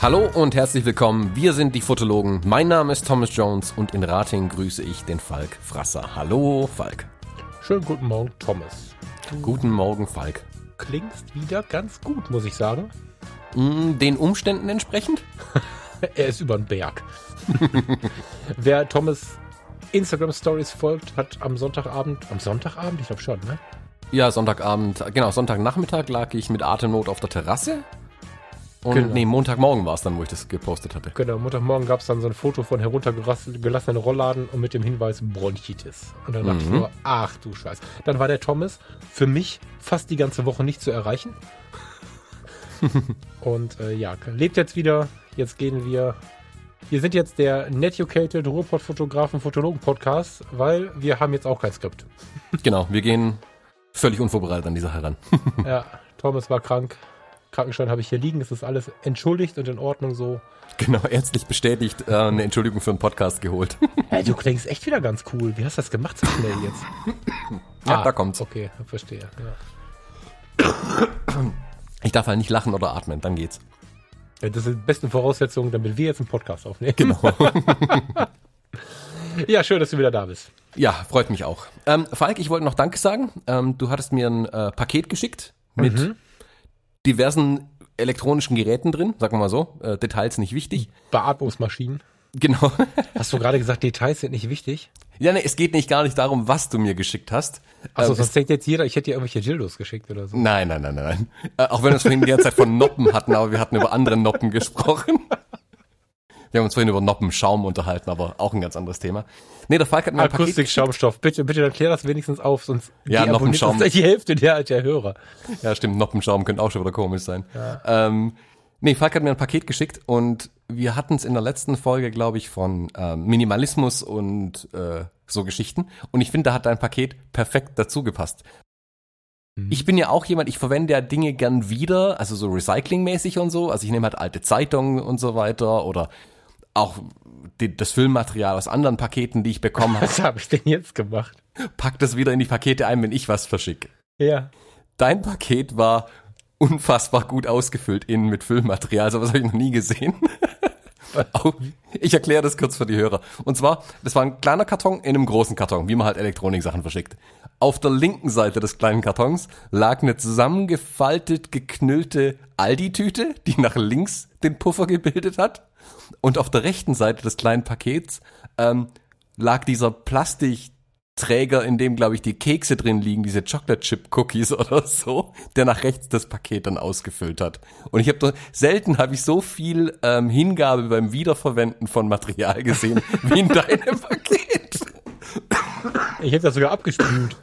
Hallo und herzlich willkommen. Wir sind die Fotologen. Mein Name ist Thomas Jones und in Rating grüße ich den Falk Frasser. Hallo, Falk. Schönen guten Morgen, Thomas. Guten Morgen, Falk. Klingst wieder ganz gut, muss ich sagen. Mm, den Umständen entsprechend? er ist über den Berg. Wer Thomas Instagram Stories folgt, hat am Sonntagabend, am Sonntagabend, ich glaube schon, ne? Ja, Sonntagabend, genau, Sonntagnachmittag lag ich mit Atemnot auf der Terrasse und genau. nee, Montagmorgen war es dann, wo ich das gepostet hatte. Genau, Montagmorgen gab es dann so ein Foto von heruntergelassenen Rollladen und mit dem Hinweis Bronchitis. Und dann dachte ich mhm. nur, ach du Scheiß. Dann war der Thomas für mich fast die ganze Woche nicht zu erreichen. und äh, ja, lebt jetzt wieder. Jetzt gehen wir. Wir sind jetzt der Netucated Ruhrpott-Fotografen Fotologen-Podcast, weil wir haben jetzt auch kein Skript. genau, wir gehen völlig unvorbereitet an die Sache ran. ja, Thomas war krank. Krankenschein habe ich hier liegen, es ist alles entschuldigt und in Ordnung so. Genau, ärztlich bestätigt, äh, eine Entschuldigung für einen Podcast geholt. hey, du klingst echt wieder ganz cool. Wie hast du das gemacht so schnell jetzt? ja, ah, da kommt's. Okay, verstehe. Ja. Ich darf halt nicht lachen oder atmen, dann geht's. Ja, das sind die besten Voraussetzungen, damit wir jetzt einen Podcast aufnehmen. Genau. ja, schön, dass du wieder da bist. Ja, freut mich auch. Ähm, Falk, ich wollte noch Danke sagen. Ähm, du hattest mir ein äh, Paket geschickt mit mhm diversen elektronischen Geräten drin, sagen wir mal so. Äh, Details nicht wichtig. Beatmungsmaschinen. Genau. Hast du gerade gesagt, Details sind nicht wichtig? Ja, ne, es geht nicht gar nicht darum, was du mir geschickt hast. Also ähm, sonst denkt jetzt jeder, ich hätte dir irgendwelche Dildos geschickt oder so. Nein, nein, nein, nein. Äh, auch wenn wir es vorhin die ganze Zeit von Noppen hatten, aber wir hatten über andere Noppen gesprochen. Wir haben uns vorhin über Noppenschaum unterhalten, aber auch ein ganz anderes Thema. Nee, der Falk hat mir ein Akustik-Schaumstoff. Bitte, bitte erklär das wenigstens auf, sonst ja, Noppenschaum. Das ist die Hälfte der, der Hörer. Ja, stimmt. Noppenschaum könnte auch schon wieder komisch sein. Ja. Ähm, nee, Falk hat mir ein Paket geschickt und wir hatten es in der letzten Folge, glaube ich, von ähm, Minimalismus und äh, so Geschichten. Und ich finde, da hat dein Paket perfekt dazu gepasst. Mhm. Ich bin ja auch jemand, ich verwende ja Dinge gern wieder, also so recyclingmäßig und so. Also ich nehme halt alte Zeitungen und so weiter oder auch die, das Filmmaterial aus anderen Paketen, die ich bekommen habe. Was habe ich denn jetzt gemacht? Pack das wieder in die Pakete ein, wenn ich was verschicke. Ja. Dein Paket war unfassbar gut ausgefüllt innen mit Filmmaterial. So was habe ich noch nie gesehen. ich erkläre das kurz für die Hörer. Und zwar, das war ein kleiner Karton in einem großen Karton, wie man halt Elektroniksachen verschickt. Auf der linken Seite des kleinen Kartons lag eine zusammengefaltet, geknüllte Aldi-Tüte, die nach links den Puffer gebildet hat. Und auf der rechten Seite des kleinen Pakets ähm, lag dieser Plastikträger, in dem, glaube ich, die Kekse drin liegen, diese Chocolate Chip Cookies oder so, der nach rechts das Paket dann ausgefüllt hat. Und ich habe selten habe ich so viel ähm, Hingabe beim Wiederverwenden von Material gesehen wie in deinem Paket. Ich hätte das sogar abgespült.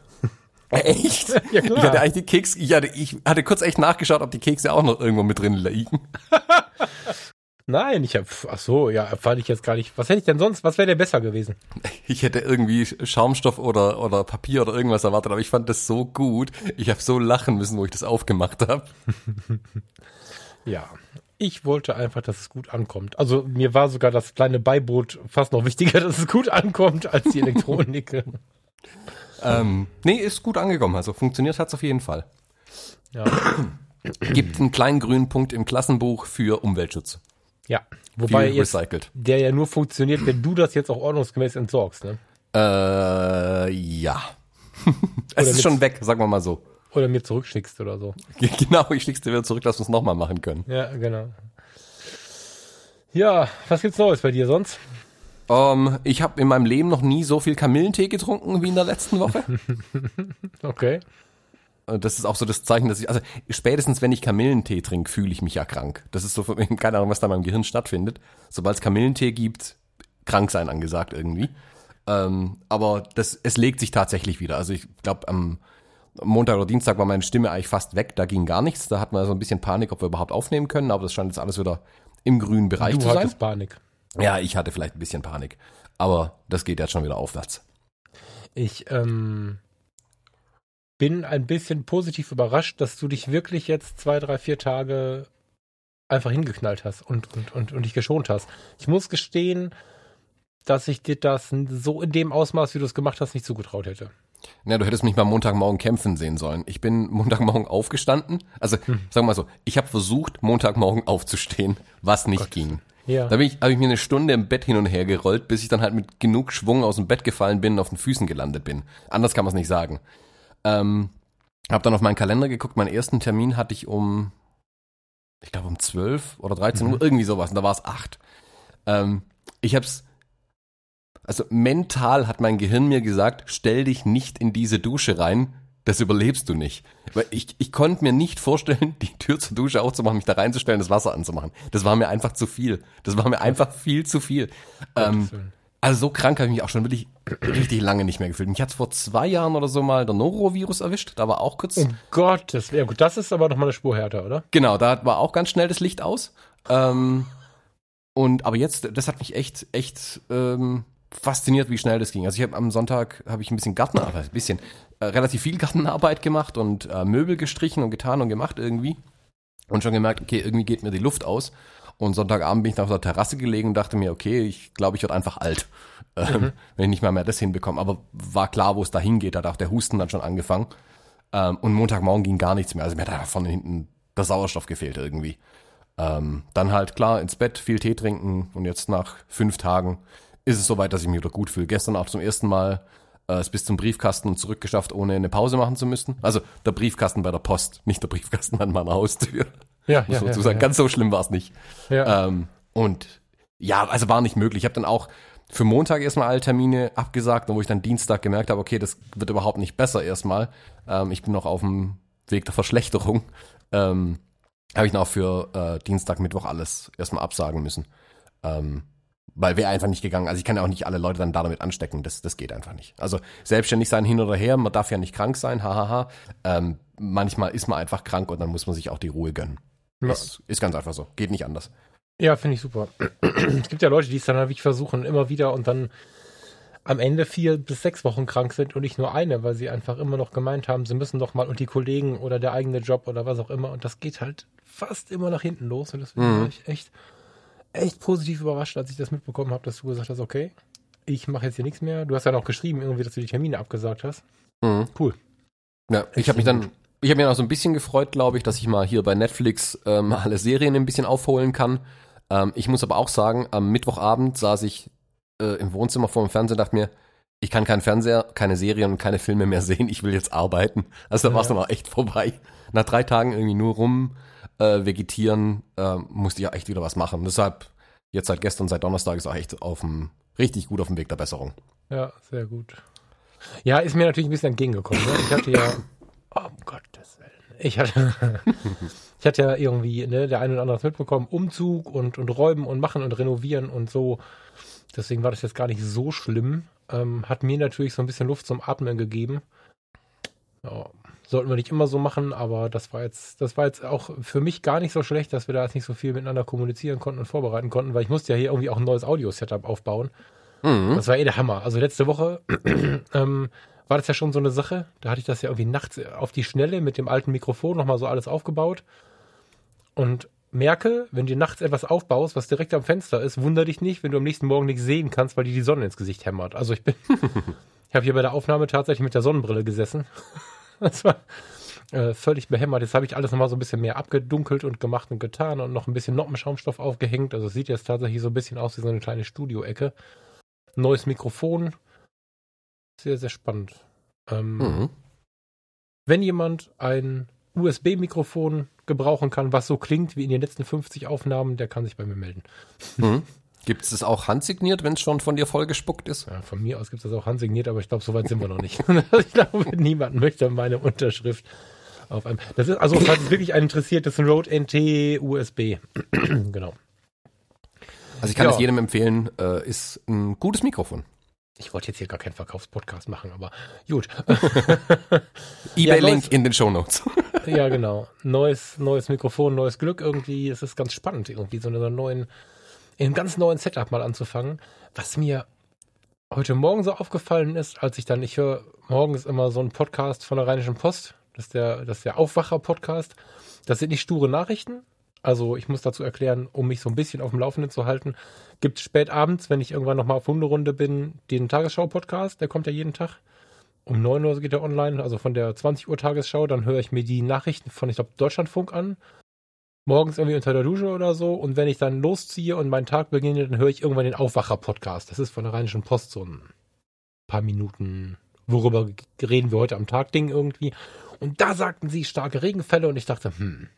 Echt? Ja, klar. Ich hatte eigentlich die Kekse, ich hatte, ich hatte kurz echt nachgeschaut, ob die Kekse auch noch irgendwo mit drin liegen. Nein, ich habe, ach so, ja, fand ich jetzt gar nicht. Was hätte ich denn sonst? Was wäre denn besser gewesen? Ich hätte irgendwie Schaumstoff oder oder Papier oder irgendwas erwartet, aber ich fand das so gut. Ich habe so lachen müssen, wo ich das aufgemacht habe. ja, ich wollte einfach, dass es gut ankommt. Also mir war sogar das kleine Beiboot fast noch wichtiger, dass es gut ankommt als die Elektronik. ähm, nee, ist gut angekommen. Also funktioniert hat's auf jeden Fall. Ja. Gibt einen kleinen grünen Punkt im Klassenbuch für Umweltschutz. Ja, wobei jetzt, der ja nur funktioniert, wenn du das jetzt auch ordnungsgemäß entsorgst, ne? Äh, ja. es ist schon weg, sagen wir mal so. Oder mir zurückschickst oder so. Genau, ich schick's dir wieder zurück, dass wir es nochmal machen können. Ja, genau. Ja, was gibt's Neues bei dir sonst? Um, ähm, ich habe in meinem Leben noch nie so viel Kamillentee getrunken wie in der letzten Woche. okay. Das ist auch so das Zeichen, dass ich, also spätestens wenn ich Kamillentee trinke, fühle ich mich ja krank. Das ist so, keine Ahnung, was da in meinem Gehirn stattfindet. Sobald es Kamillentee gibt, krank sein angesagt irgendwie. Ähm, aber das, es legt sich tatsächlich wieder. Also ich glaube, am Montag oder Dienstag war meine Stimme eigentlich fast weg, da ging gar nichts. Da hatten wir so ein bisschen Panik, ob wir überhaupt aufnehmen können, aber das scheint jetzt alles wieder im grünen Bereich du zu sein. Du hattest Panik. Ja, ich hatte vielleicht ein bisschen Panik. Aber das geht jetzt schon wieder aufwärts. Ich, ähm, bin ein bisschen positiv überrascht, dass du dich wirklich jetzt zwei, drei, vier Tage einfach hingeknallt hast und, und, und, und dich geschont hast. Ich muss gestehen, dass ich dir das so in dem Ausmaß, wie du es gemacht hast, nicht zugetraut hätte. Ja, du hättest mich mal Montagmorgen kämpfen sehen sollen. Ich bin Montagmorgen aufgestanden. Also, hm. sagen wir mal so, ich habe versucht, Montagmorgen aufzustehen, was nicht Gott. ging. Ja. Da habe ich, hab ich mir eine Stunde im Bett hin und her gerollt, bis ich dann halt mit genug Schwung aus dem Bett gefallen bin und auf den Füßen gelandet bin. Anders kann man es nicht sagen. Ähm, habe dann auf meinen Kalender geguckt. Meinen ersten Termin hatte ich um, ich glaube um 12 oder 13 mhm. Uhr, irgendwie sowas. Und da war es 8. Ähm, ich habe es also mental hat mein Gehirn mir gesagt, stell dich nicht in diese Dusche rein, das überlebst du nicht. Weil ich, ich konnte mir nicht vorstellen, die Tür zur Dusche aufzumachen, mich da reinzustellen, das Wasser anzumachen. Das war mir einfach zu viel. Das war mir einfach viel zu viel. Ähm, also so krank habe ich mich auch schon wirklich richtig lange nicht mehr gefühlt. Mich hat vor zwei Jahren oder so mal der Norovirus erwischt. Da war auch kurz. Oh Gott, das wäre gut. Das ist aber noch mal eine Spur härter, oder? Genau, da war auch ganz schnell das Licht aus. Ähm, und aber jetzt, das hat mich echt, echt ähm, fasziniert, wie schnell das ging. Also ich habe am Sonntag habe ich ein bisschen Gartenarbeit, ein bisschen äh, relativ viel Gartenarbeit gemacht und äh, Möbel gestrichen und getan und gemacht irgendwie und schon gemerkt, okay, irgendwie geht mir die Luft aus. Und Sonntagabend bin ich auf der Terrasse gelegen und dachte mir, okay, ich glaube, ich werde einfach alt, ähm, mhm. wenn ich nicht mal mehr das hinbekomme. Aber war klar, wo es da hingeht. Da hat auch der Husten dann schon angefangen. Ähm, und Montagmorgen ging gar nichts mehr. Also mir hat da von hinten der Sauerstoff gefehlt irgendwie. Ähm, dann halt klar ins Bett, viel Tee trinken und jetzt nach fünf Tagen ist es soweit, dass ich mich wieder gut fühle. Gestern auch zum ersten Mal es bis zum Briefkasten und zurückgeschafft, ohne eine Pause machen zu müssen. Also der Briefkasten bei der Post, nicht der Briefkasten an meiner Haustür. Ja, Muss ja, ja, sagen. Ja. Ganz so schlimm war es nicht. Ja. Ähm, und ja, also war nicht möglich. Ich habe dann auch für Montag erstmal alle Termine abgesagt, wo ich dann Dienstag gemerkt habe, okay, das wird überhaupt nicht besser erstmal. Ähm, ich bin noch auf dem Weg der Verschlechterung. Ähm, habe ich dann auch für äh, Dienstag, Mittwoch alles erstmal absagen müssen. Ähm, weil wäre einfach nicht gegangen. Also ich kann ja auch nicht alle Leute dann damit anstecken. Das, das geht einfach nicht. Also selbstständig sein hin oder her, man darf ja nicht krank sein, hahaha. Ähm, manchmal ist man einfach krank und dann muss man sich auch die Ruhe gönnen. Ja. Das ist ganz einfach so. Geht nicht anders. Ja, finde ich super. es gibt ja Leute, die es dann wirklich versuchen, immer wieder und dann am Ende vier bis sechs Wochen krank sind und nicht nur eine, weil sie einfach immer noch gemeint haben, sie müssen doch mal und die Kollegen oder der eigene Job oder was auch immer. Und das geht halt fast immer nach hinten los. Und deswegen mhm. ich echt echt positiv überrascht, als ich das mitbekommen habe, dass du gesagt hast, okay, ich mache jetzt hier nichts mehr. Du hast ja noch geschrieben, irgendwie, dass du die Termine abgesagt hast. Mhm. Cool. Ja, ich habe mich dann, ich habe mir noch so ein bisschen gefreut, glaube ich, dass ich mal hier bei Netflix ähm, alle Serien ein bisschen aufholen kann. Ähm, ich muss aber auch sagen, am Mittwochabend saß ich äh, im Wohnzimmer vor dem Fernseher und dachte mir, ich kann keinen Fernseher, keine Serien und keine Filme mehr sehen, ich will jetzt arbeiten. Also da war es dann auch echt vorbei. Nach drei Tagen irgendwie nur rum äh, vegetieren, äh, musste ich ja echt wieder was machen. Deshalb, jetzt seit gestern, seit Donnerstag ist auch echt auf dem, richtig gut auf dem Weg der Besserung. Ja, sehr gut. Ja, ist mir natürlich ein bisschen entgegengekommen. Ne? Ich hatte ja, oh, um Gottes Willen. Ich hatte, ich hatte ja irgendwie, ne, der eine oder andere mitbekommen, Umzug und, und räumen und machen und renovieren und so. Deswegen war das jetzt gar nicht so schlimm. Ähm, hat mir natürlich so ein bisschen Luft zum Atmen gegeben. Ja, sollten wir nicht immer so machen, aber das war jetzt, das war jetzt auch für mich gar nicht so schlecht, dass wir da jetzt nicht so viel miteinander kommunizieren konnten und vorbereiten konnten, weil ich musste ja hier irgendwie auch ein neues Audio-Setup aufbauen. Mhm. Das war eh der Hammer. Also letzte Woche ähm, war das ja schon so eine Sache. Da hatte ich das ja irgendwie nachts auf die Schnelle mit dem alten Mikrofon nochmal so alles aufgebaut. Und merke, wenn du nachts etwas aufbaust, was direkt am Fenster ist, wunder dich nicht, wenn du am nächsten Morgen nichts sehen kannst, weil dir die Sonne ins Gesicht hämmert. Also ich bin, ich habe hier bei der Aufnahme tatsächlich mit der Sonnenbrille gesessen. Das war äh, völlig behämmert. Jetzt habe ich alles nochmal so ein bisschen mehr abgedunkelt und gemacht und getan und noch ein bisschen Noppenschaumstoff aufgehängt. Also es sieht jetzt tatsächlich so ein bisschen aus wie so eine kleine Studioecke. Neues Mikrofon. Sehr, sehr spannend. Ähm, mhm. Wenn jemand ein USB-Mikrofon gebrauchen kann, was so klingt wie in den letzten 50 Aufnahmen, der kann sich bei mir melden. Mhm. Gibt es das auch handsigniert, wenn es schon von dir vollgespuckt ist? Ja, von mir aus gibt es das auch handsigniert, aber ich glaube, so weit sind wir noch nicht. ich glaube, niemand möchte meine Unterschrift auf einem. Das ist, also, falls es wirklich einen interessiert, das ist ein Rode NT USB. genau. Also ich kann ja. es jedem empfehlen, äh, ist ein gutes Mikrofon. Ich wollte jetzt hier gar keinen Verkaufspodcast machen, aber gut. Ebay-Link ja, in den Show Notes. ja, genau. Neues, neues Mikrofon, neues Glück irgendwie. Es ist ganz spannend, irgendwie so einen neuen in einem ganz neuen Setup mal anzufangen. Was mir heute Morgen so aufgefallen ist, als ich dann, ich höre morgens immer so einen Podcast von der Rheinischen Post, das ist der, das ist der Aufwacher-Podcast. Das sind nicht sture Nachrichten, Also ich muss dazu erklären, um mich so ein bisschen auf dem Laufenden zu halten, gibt es spät abends, wenn ich irgendwann nochmal auf Hunderunde bin, den Tagesschau-Podcast, der kommt ja jeden Tag. Um 9 Uhr geht er online, also von der 20 Uhr Tagesschau, dann höre ich mir die Nachrichten von, ich glaube, Deutschlandfunk an. Morgens irgendwie unter der Dusche oder so. Und wenn ich dann losziehe und meinen Tag beginne, dann höre ich irgendwann den Aufwacher-Podcast. Das ist von der Rheinischen Post so ein paar Minuten, worüber reden wir heute am Tag Ding irgendwie. Und da sagten sie starke Regenfälle und ich dachte, hm,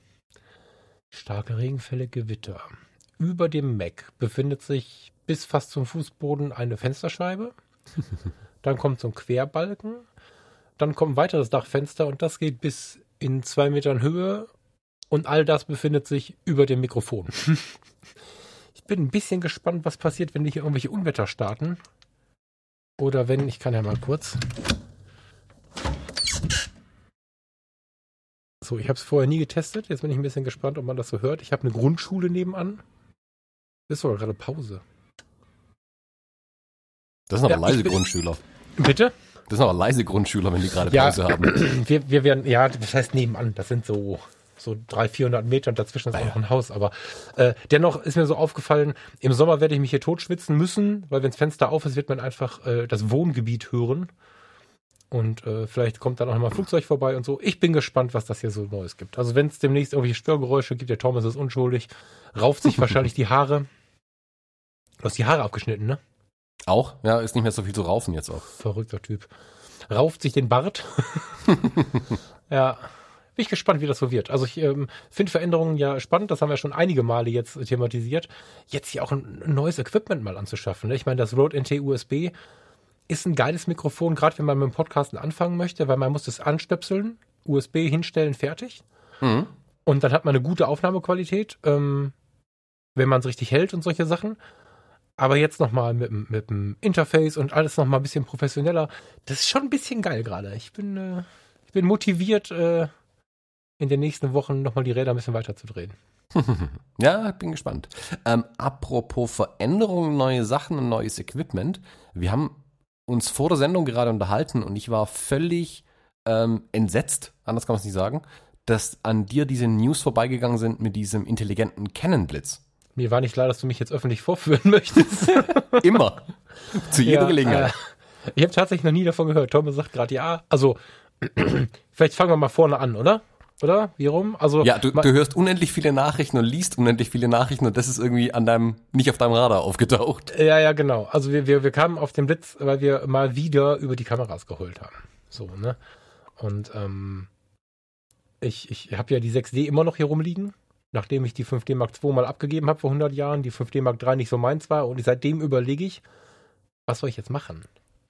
starke Regenfälle, Gewitter. Über dem Mac befindet sich bis fast zum Fußboden eine Fensterscheibe. Dann kommt so ein Querbalken. Dann kommt ein weiteres Dachfenster und das geht bis in zwei Metern Höhe. Und all das befindet sich über dem Mikrofon. ich bin ein bisschen gespannt, was passiert, wenn die hier irgendwelche Unwetter starten. Oder wenn, ich kann ja mal kurz. So, ich habe es vorher nie getestet. Jetzt bin ich ein bisschen gespannt, ob man das so hört. Ich habe eine Grundschule nebenan. Das ist sogar gerade Pause. Das sind aber Ja, leise bin- Grundschüler. Bitte? Das sind aber leise Grundschüler, wenn die gerade Ja, Pause haben. wir, wir werden, ja, das heißt nebenan. Das sind so, so 300, 400 Meter und dazwischen ist auch noch ein Haus. Aber äh, dennoch ist mir so aufgefallen, im Sommer werde ich mich hier totschwitzen müssen, weil wenn das Fenster auf ist, wird man einfach äh, das Wohngebiet hören. Und äh, vielleicht kommt dann auch noch mal ein Flugzeug vorbei und so. Ich bin gespannt, was das hier so Neues gibt. Also wenn es demnächst irgendwelche Störgeräusche gibt, der Thomas ist unschuldig, rauft sich wahrscheinlich die Haare. Du hast die Haare abgeschnitten, ne? Auch? Ja, ist nicht mehr so viel zu raufen jetzt auch. Verrückter Typ. Rauft sich den Bart. ja. Bin ich gespannt, wie das so wird. Also ich ähm, finde Veränderungen ja spannend, das haben wir schon einige Male jetzt thematisiert. Jetzt hier auch ein, neues Equipment mal anzuschaffen. Ne? Ich meine, das Rode NT USB ist ein geiles Mikrofon, gerade wenn man mit dem Podcasten anfangen möchte, weil man muss es anstöpseln, USB hinstellen, fertig. Mhm. Und dann hat man eine gute Aufnahmequalität, ähm, wenn man es richtig hält und solche Sachen. Aber jetzt nochmal mit, dem- mit dem Interface und alles nochmal ein bisschen professioneller. Das ist schon ein bisschen geil gerade. Ich bin, äh, ich bin motiviert, äh, in den nächsten Wochen nochmal die Räder ein bisschen weiter zu drehen. Ja, bin gespannt. Ähm, apropos Veränderungen, neue Sachen und neues Equipment. Wir haben uns vor der Sendung gerade unterhalten und ich war völlig ähm, entsetzt, anders kann man es nicht sagen, dass an dir diese News vorbeigegangen sind mit diesem intelligenten Canon-Blitz. Mir war nicht klar, dass du mich jetzt öffentlich vorführen möchtest. Immer. Zu jeder Ja, Gelegenheit. Äh, ich habe tatsächlich noch nie davon gehört. Thomas sagt gerade ja. Also, vielleicht fangen wir mal vorne an, oder? Oder? Wie rum? Also, Ja, du, du hörst unendlich viele Nachrichten und liest unendlich viele Nachrichten und das ist irgendwie an deinem, nicht auf deinem Radar aufgetaucht. Ja, ja, genau. Also wir, wir, wir kamen auf den Blitz, weil wir mal wieder über die Kameras geholt haben. So, ne? Und ähm, ich, ich habe ja die 6D immer noch hier rumliegen, nachdem ich die 5D Mark II mal abgegeben habe vor 100 Jahren, die 5D Mark III nicht so meins war und seitdem überlege ich, was soll ich jetzt machen?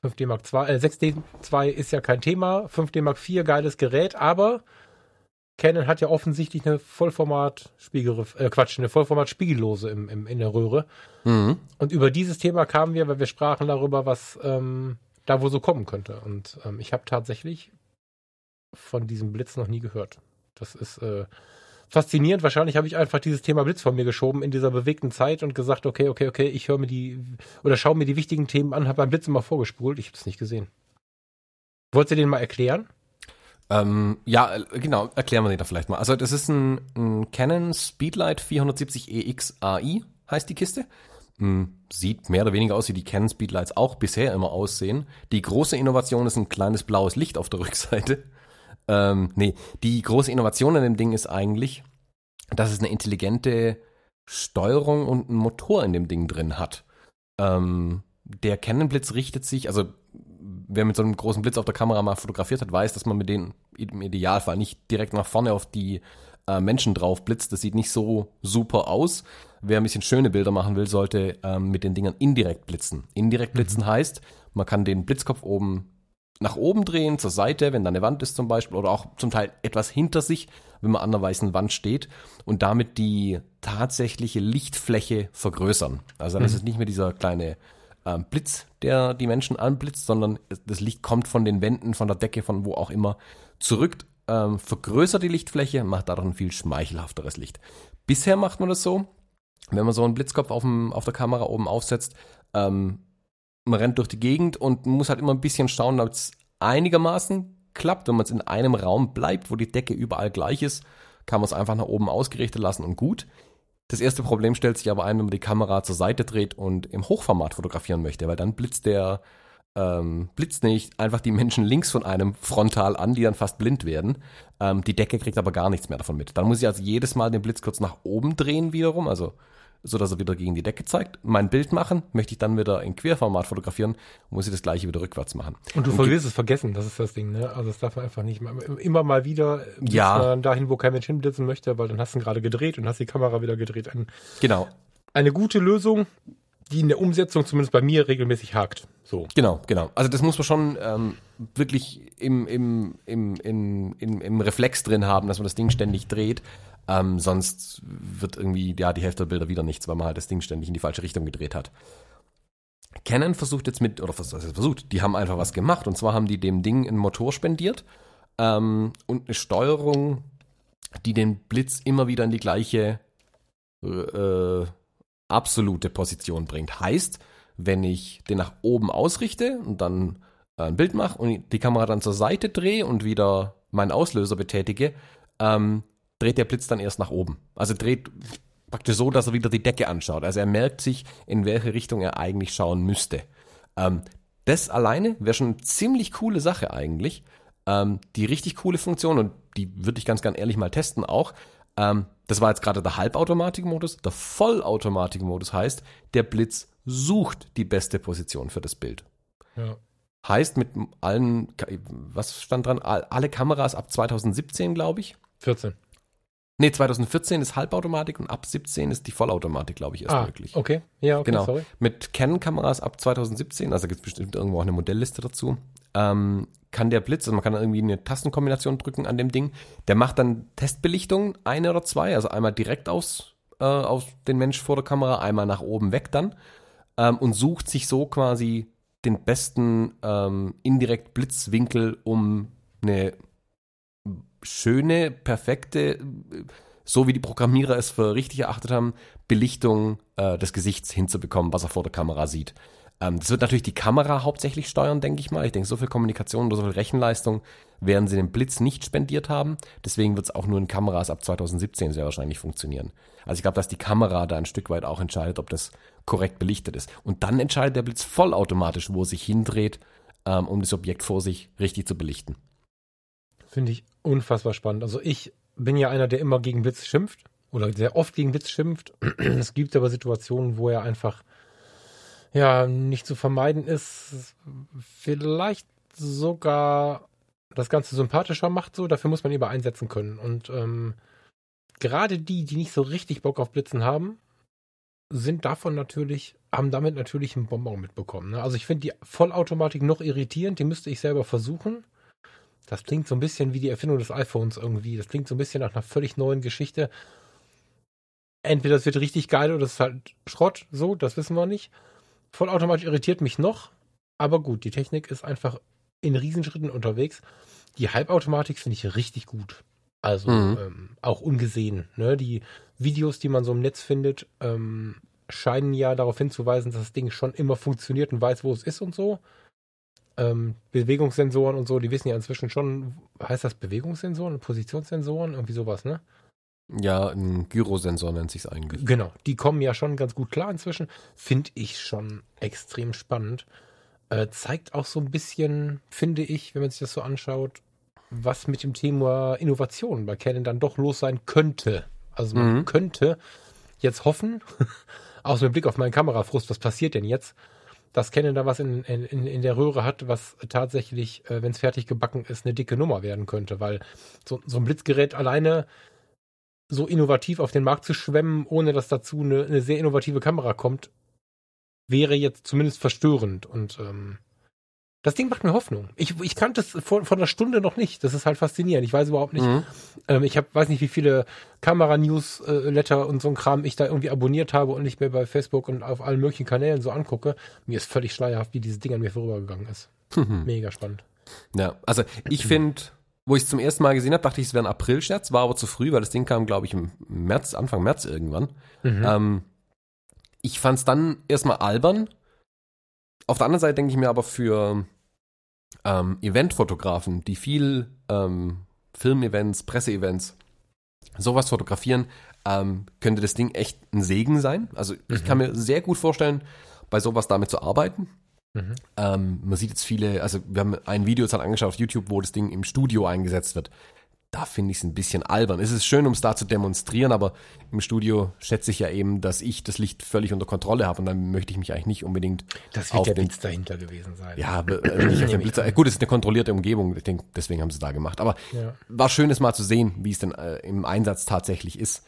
5D Mark II, äh, 6D 2 ist ja kein Thema, 5D Mark IV geiles Gerät, aber Canon hat ja offensichtlich eine Vollformat äh, Quatsch, eine Vollformat Spiegellose im, im, in der Röhre. Mhm. Und über dieses Thema kamen wir, weil wir sprachen darüber, was ähm, da wohl so kommen könnte. Und ähm, ich habe tatsächlich von diesem Blitz noch nie gehört. Das ist äh, faszinierend. Wahrscheinlich habe ich einfach dieses Thema Blitz von mir geschoben in dieser bewegten Zeit und gesagt, okay, okay, okay, ich höre mir die oder schaue mir die wichtigen Themen an, habe beim Blitz immer vorgespult. Ich habe es nicht gesehen. Wolltest du den mal erklären? Ähm, ja, äh, genau, erklären wir den da vielleicht mal. Also das ist ein, ein Canon Speedlight 470EX AI, heißt die Kiste. Hm, Sieht mehr oder weniger aus, wie die Canon Speedlights auch bisher immer aussehen. Die große Innovation ist ein kleines blaues Licht auf der Rückseite. Ähm, nee, die große Innovation an dem Ding ist eigentlich, dass es eine intelligente Steuerung und einen Motor in dem Ding drin hat. Ähm, der Canon Blitz richtet sich, also wer mit so einem großen Blitz auf der Kamera mal fotografiert hat, weiß, dass man mit denen im Idealfall nicht direkt nach vorne auf die äh, Menschen drauf blitzt. Das sieht nicht so super aus. Wer ein bisschen schöne Bilder machen will, sollte ähm, mit den Dingern indirekt blitzen. Indirekt blitzen heißt, man kann den Blitzkopf oben nach oben drehen, zur Seite, wenn da eine Wand ist zum Beispiel, oder auch zum Teil etwas hinter sich, wenn man an einer weißen Wand steht und damit die tatsächliche Lichtfläche vergrößern. Also dann ist es nicht mehr dieser kleine ähm, Blitz, der die Menschen anblitzt, sondern das Licht kommt von den Wänden, von der Decke, von wo auch immer zurück, ähm, vergrößert die Lichtfläche, macht dadurch ein viel schmeichelhafteres Licht. Bisher macht man das so, wenn man so einen Blitzkopf auf, dem, auf der Kamera oben aufsetzt, ähm, man rennt durch die Gegend und muss halt immer ein bisschen schauen, ob es einigermaßen klappt. Wenn man es in einem Raum bleibt, wo die Decke überall gleich ist, kann man es einfach nach oben ausgerichtet lassen und gut. Das erste Problem stellt sich aber ein, wenn man die Kamera zur Seite dreht und im Hochformat fotografieren möchte, weil dann blitzt der ähm, blitzt nicht einfach die Menschen links von einem frontal an, die dann fast blind werden. Ähm, die Decke kriegt aber gar nichts mehr davon mit. Dann muss ich also jedes Mal den Blitz kurz nach oben drehen wiederum, also so dass er wieder gegen die Decke zeigt. Mein Bild machen, möchte ich dann wieder in Querformat fotografieren, muss ich das gleiche wieder rückwärts machen. Und du wirst es vergessen, das ist das Ding, ne? Also das darf man einfach nicht mal, immer mal wieder ja. dahin, wo kein Mensch hinblitzen möchte, weil dann hast du ihn gerade gedreht und hast die Kamera wieder gedreht. Ein, genau. Eine gute Lösung, die in der Umsetzung zumindest bei mir regelmäßig hakt. So. Genau, genau. Also das muss man schon ähm, wirklich im, im, im, im, im, im Reflex drin haben, dass man das Ding ständig dreht. Ähm, sonst wird irgendwie, ja, die Hälfte der Bilder wieder nichts, weil man halt das Ding ständig in die falsche Richtung gedreht hat. Canon versucht jetzt mit, oder was heißt versucht, die haben einfach was gemacht. Und zwar haben die dem Ding einen Motor spendiert ähm, und eine Steuerung, die den Blitz immer wieder in die gleiche äh, absolute Position bringt. Heißt, wenn ich den nach oben ausrichte und dann äh, ein Bild mache und die Kamera dann zur Seite drehe und wieder meinen Auslöser betätige, ähm, dreht der Blitz dann erst nach oben. Also dreht praktisch so, dass er wieder die Decke anschaut. Also er merkt sich, in welche Richtung er eigentlich schauen müsste. Ähm, das alleine wäre schon eine ziemlich coole Sache eigentlich. Ähm, die richtig coole Funktion, und die würde ich ganz, ganz ehrlich mal testen auch, ähm, das war jetzt gerade der Halbautomatikmodus. Der Vollautomatikmodus heißt, der Blitz sucht die beste Position für das Bild. Ja. Heißt mit allen, was stand dran? Alle Kameras ab 2017, glaube ich. 14. Nee, 2014 ist Halbautomatik und ab 17 ist die Vollautomatik, glaube ich, erst ah, möglich. Okay, ja, okay, genau. sorry. Mit Canon-Kameras ab 2017, also gibt es bestimmt irgendwo auch eine Modellliste dazu, ähm, kann der Blitz, also man kann irgendwie eine Tastenkombination drücken an dem Ding, der macht dann Testbelichtungen, eine oder zwei, also einmal direkt aus, äh, auf den Mensch vor der Kamera, einmal nach oben weg dann ähm, und sucht sich so quasi den besten ähm, indirekt Blitzwinkel, um eine schöne, perfekte, so wie die Programmierer es für richtig erachtet haben, Belichtung äh, des Gesichts hinzubekommen, was er vor der Kamera sieht. Ähm, das wird natürlich die Kamera hauptsächlich steuern, denke ich mal. Ich denke, so viel Kommunikation oder so viel Rechenleistung werden sie dem Blitz nicht spendiert haben. Deswegen wird es auch nur in Kameras ab 2017 sehr wahrscheinlich funktionieren. Also ich glaube, dass die Kamera da ein Stück weit auch entscheidet, ob das korrekt belichtet ist. Und dann entscheidet der Blitz vollautomatisch, wo er sich hindreht, ähm, um das Objekt vor sich richtig zu belichten. Finde ich unfassbar spannend. Also ich bin ja einer, der immer gegen Blitz schimpft oder sehr oft gegen Blitz schimpft. es gibt aber Situationen, wo er einfach ja nicht zu vermeiden ist. Vielleicht sogar das Ganze sympathischer macht so. Dafür muss man ihn einsetzen können. Und ähm, gerade die, die nicht so richtig Bock auf Blitzen haben, sind davon natürlich, haben damit natürlich einen Bonbon mitbekommen. Ne? Also ich finde die Vollautomatik noch irritierend, die müsste ich selber versuchen. Das klingt so ein bisschen wie die Erfindung des iPhones irgendwie. Das klingt so ein bisschen nach einer völlig neuen Geschichte. Entweder es wird richtig geil oder es ist halt Schrott, so, das wissen wir nicht. Vollautomatisch irritiert mich noch, aber gut, die Technik ist einfach in Riesenschritten unterwegs. Die Halbautomatik finde ich richtig gut. Also mhm. ähm, auch ungesehen. Ne? Die Videos, die man so im Netz findet, ähm, scheinen ja darauf hinzuweisen, dass das Ding schon immer funktioniert und weiß, wo es ist und so ähm, Bewegungssensoren und so, die wissen ja inzwischen schon, heißt das Bewegungssensoren, Positionssensoren, irgendwie sowas, ne? Ja, ein Gyrosensor nennt sich es eigentlich. Genau, die kommen ja schon ganz gut klar inzwischen. Finde ich schon extrem spannend. Äh, zeigt auch so ein bisschen, finde ich, wenn man sich das so anschaut, was mit dem Thema Innovation bei Canon dann doch los sein könnte. Also man mhm. könnte jetzt hoffen, aus dem Blick auf meinen Kamerafrust, was passiert denn jetzt? dass Canon da was in, in, in der Röhre hat, was tatsächlich, äh, wenn es fertig gebacken ist, eine dicke Nummer werden könnte, weil so, so ein Blitzgerät alleine so innovativ auf den Markt zu schwemmen, ohne dass dazu eine, eine sehr innovative Kamera kommt, wäre jetzt zumindest verstörend und ähm, das Ding macht mir Hoffnung. Ich, ich kannte es vor, vor einer Stunde noch nicht. Das ist halt faszinierend. Ich weiß überhaupt nicht. Mhm. Ähm, ich hab, weiß nicht, wie viele Kamera-Newsletter äh, und so ein Kram ich da irgendwie abonniert habe und nicht mehr bei Facebook und auf allen möglichen Kanälen so angucke. Mir ist völlig schleierhaft, wie dieses Ding an mir vorübergegangen ist. Mhm. Mega spannend. Ja, also ich finde, wo ich es zum ersten Mal gesehen habe, dachte ich, es wäre ein April-Scherz, war aber zu früh, weil das Ding kam, glaube ich, im März, Anfang März irgendwann. Mhm. Ähm, ich fand es dann erstmal albern. Auf der anderen Seite denke ich mir aber für ähm, Eventfotografen, die viel ähm, Filmevents, Presseevents sowas fotografieren, ähm, könnte das Ding echt ein Segen sein. Also ich kann mir sehr gut vorstellen, bei sowas damit zu arbeiten. Mhm. Ähm, man sieht jetzt viele, also wir haben ein Video jetzt dann angeschaut auf YouTube, wo das Ding im Studio eingesetzt wird. Da finde ich es ein bisschen albern. Es ist schön, um es da zu demonstrieren, aber im Studio schätze ich ja eben, dass ich das Licht völlig unter Kontrolle habe und dann möchte ich mich eigentlich nicht unbedingt Das wird auf der den Blitz dahinter gewesen sein. ja, äh, nicht auf den Blitzer. Äh, Gut, es ist eine kontrollierte Umgebung, ich denke, deswegen haben sie es da gemacht. Aber Ja. war schön, es mal zu sehen, wie es denn äh, im Einsatz tatsächlich ist.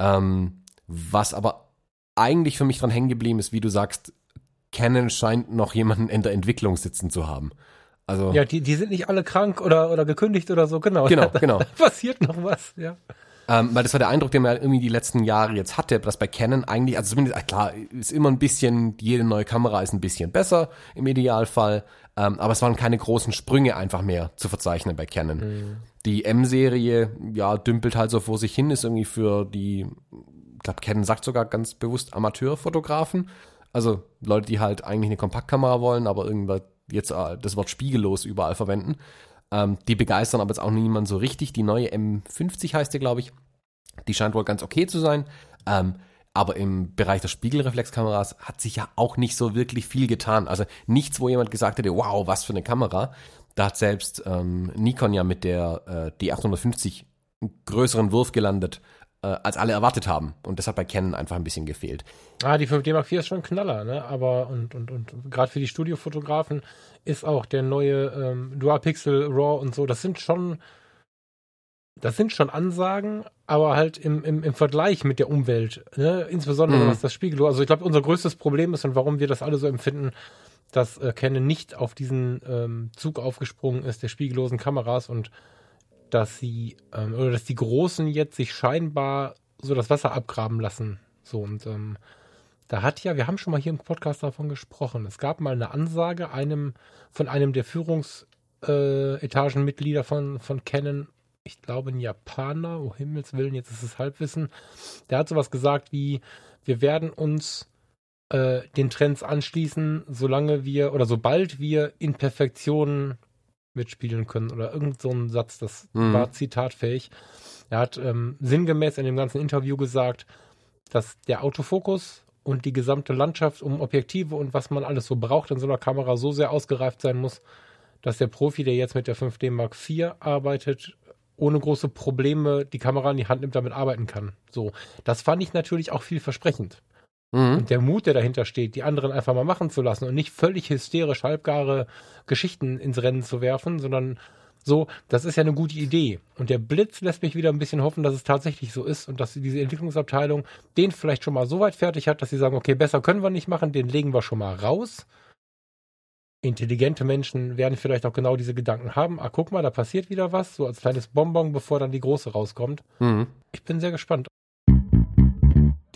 Ähm, was aber eigentlich für mich dran hängen geblieben ist, wie du sagst, Canon scheint noch jemanden in der Entwicklung sitzen zu haben. Also Ja, die, die sind nicht alle krank oder, oder gekündigt oder so, genau. Genau, Da, genau. Da passiert noch was, ja. Ähm, weil das war der Eindruck, den man irgendwie die letzten Jahre jetzt hatte, dass bei Canon eigentlich, also zumindest, äh, klar, ist immer ein bisschen, jede neue Kamera ist ein bisschen besser im Idealfall, ähm, aber es waren keine großen Sprünge einfach mehr zu verzeichnen bei Canon. Die M-Serie, ja, dümpelt halt so vor sich hin, ist irgendwie für die, ich glaube, Canon sagt sogar ganz bewusst Amateurfotografen. Also Leute, die halt eigentlich eine Kompaktkamera wollen, aber irgendwann jetzt äh, das Wort spiegellos überall verwenden. Ähm, die begeistern aber jetzt auch niemand so richtig. Die neue M50 heißt die, glaube ich. Die scheint wohl ganz okay zu sein. Ähm, aber im Bereich der Spiegelreflexkameras hat sich ja auch nicht so wirklich viel getan. Also nichts, wo jemand gesagt hätte, wow, was für eine Kamera. Da hat selbst ähm, Nikon ja mit der äh, D850 einen größeren Wurf gelandet, äh, als alle erwartet haben. Und das hat bei Canon einfach ein bisschen gefehlt. Ah, die 5D Mark IV ist schon ein Knaller, ne? Aber und, und, und gerade für die Studiofotografen ist auch der neue ähm, Dual Pixel RAW und so, das sind schon das sind schon Ansagen, aber halt im, im, im Vergleich mit der Umwelt, ne? insbesondere Mhm. was das Spiegel. Also ich glaube, unser größtes Problem ist und warum wir das alle so empfinden, dass äh, Canon nicht auf diesen ähm, Zug aufgesprungen ist der spiegellosen Kameras und dass sie ähm, oder dass die Großen jetzt sich scheinbar so das Wasser abgraben lassen. So und ähm, da hat ja, wir haben schon mal hier im Podcast davon gesprochen. Es gab mal eine Ansage einem von einem der Führungsetagenmitglieder äh, von von Canon, ich glaube ein Japaner, oh Himmels Willen, jetzt ist es Halbwissen. Der hat sowas gesagt wie, wir werden uns äh, den Trends anschließen, solange wir oder sobald wir in Perfektion mitspielen können oder irgend so ein Satz, das Mhm. war zitatfähig. Er hat ähm, sinngemäß in dem ganzen Interview gesagt, dass der Autofokus und die gesamte Landschaft um Objektive und was man alles so braucht in so einer Kamera so sehr ausgereift sein muss, dass der Profi, der jetzt mit der 5D Mark IV arbeitet, ohne große Probleme die Kamera in die Hand nimmt, damit arbeiten kann. So, das fand ich natürlich auch vielversprechend. Mhm. Und der Mut, der dahinter steht, die anderen einfach mal machen zu lassen und nicht völlig hysterisch halbgare Geschichten ins Rennen zu werfen, sondern so, das ist ja eine gute Idee. Und der Blitz lässt mich wieder ein bisschen hoffen, dass es tatsächlich so ist und dass diese Entwicklungsabteilung den vielleicht schon mal so weit fertig hat, dass sie sagen, okay, besser können wir nicht machen, den legen wir schon mal raus. Intelligente Menschen werden vielleicht auch genau diese Gedanken haben. Ah, guck mal, da passiert wieder was, so als kleines Bonbon, bevor dann die große rauskommt. Mhm. Ich bin sehr gespannt.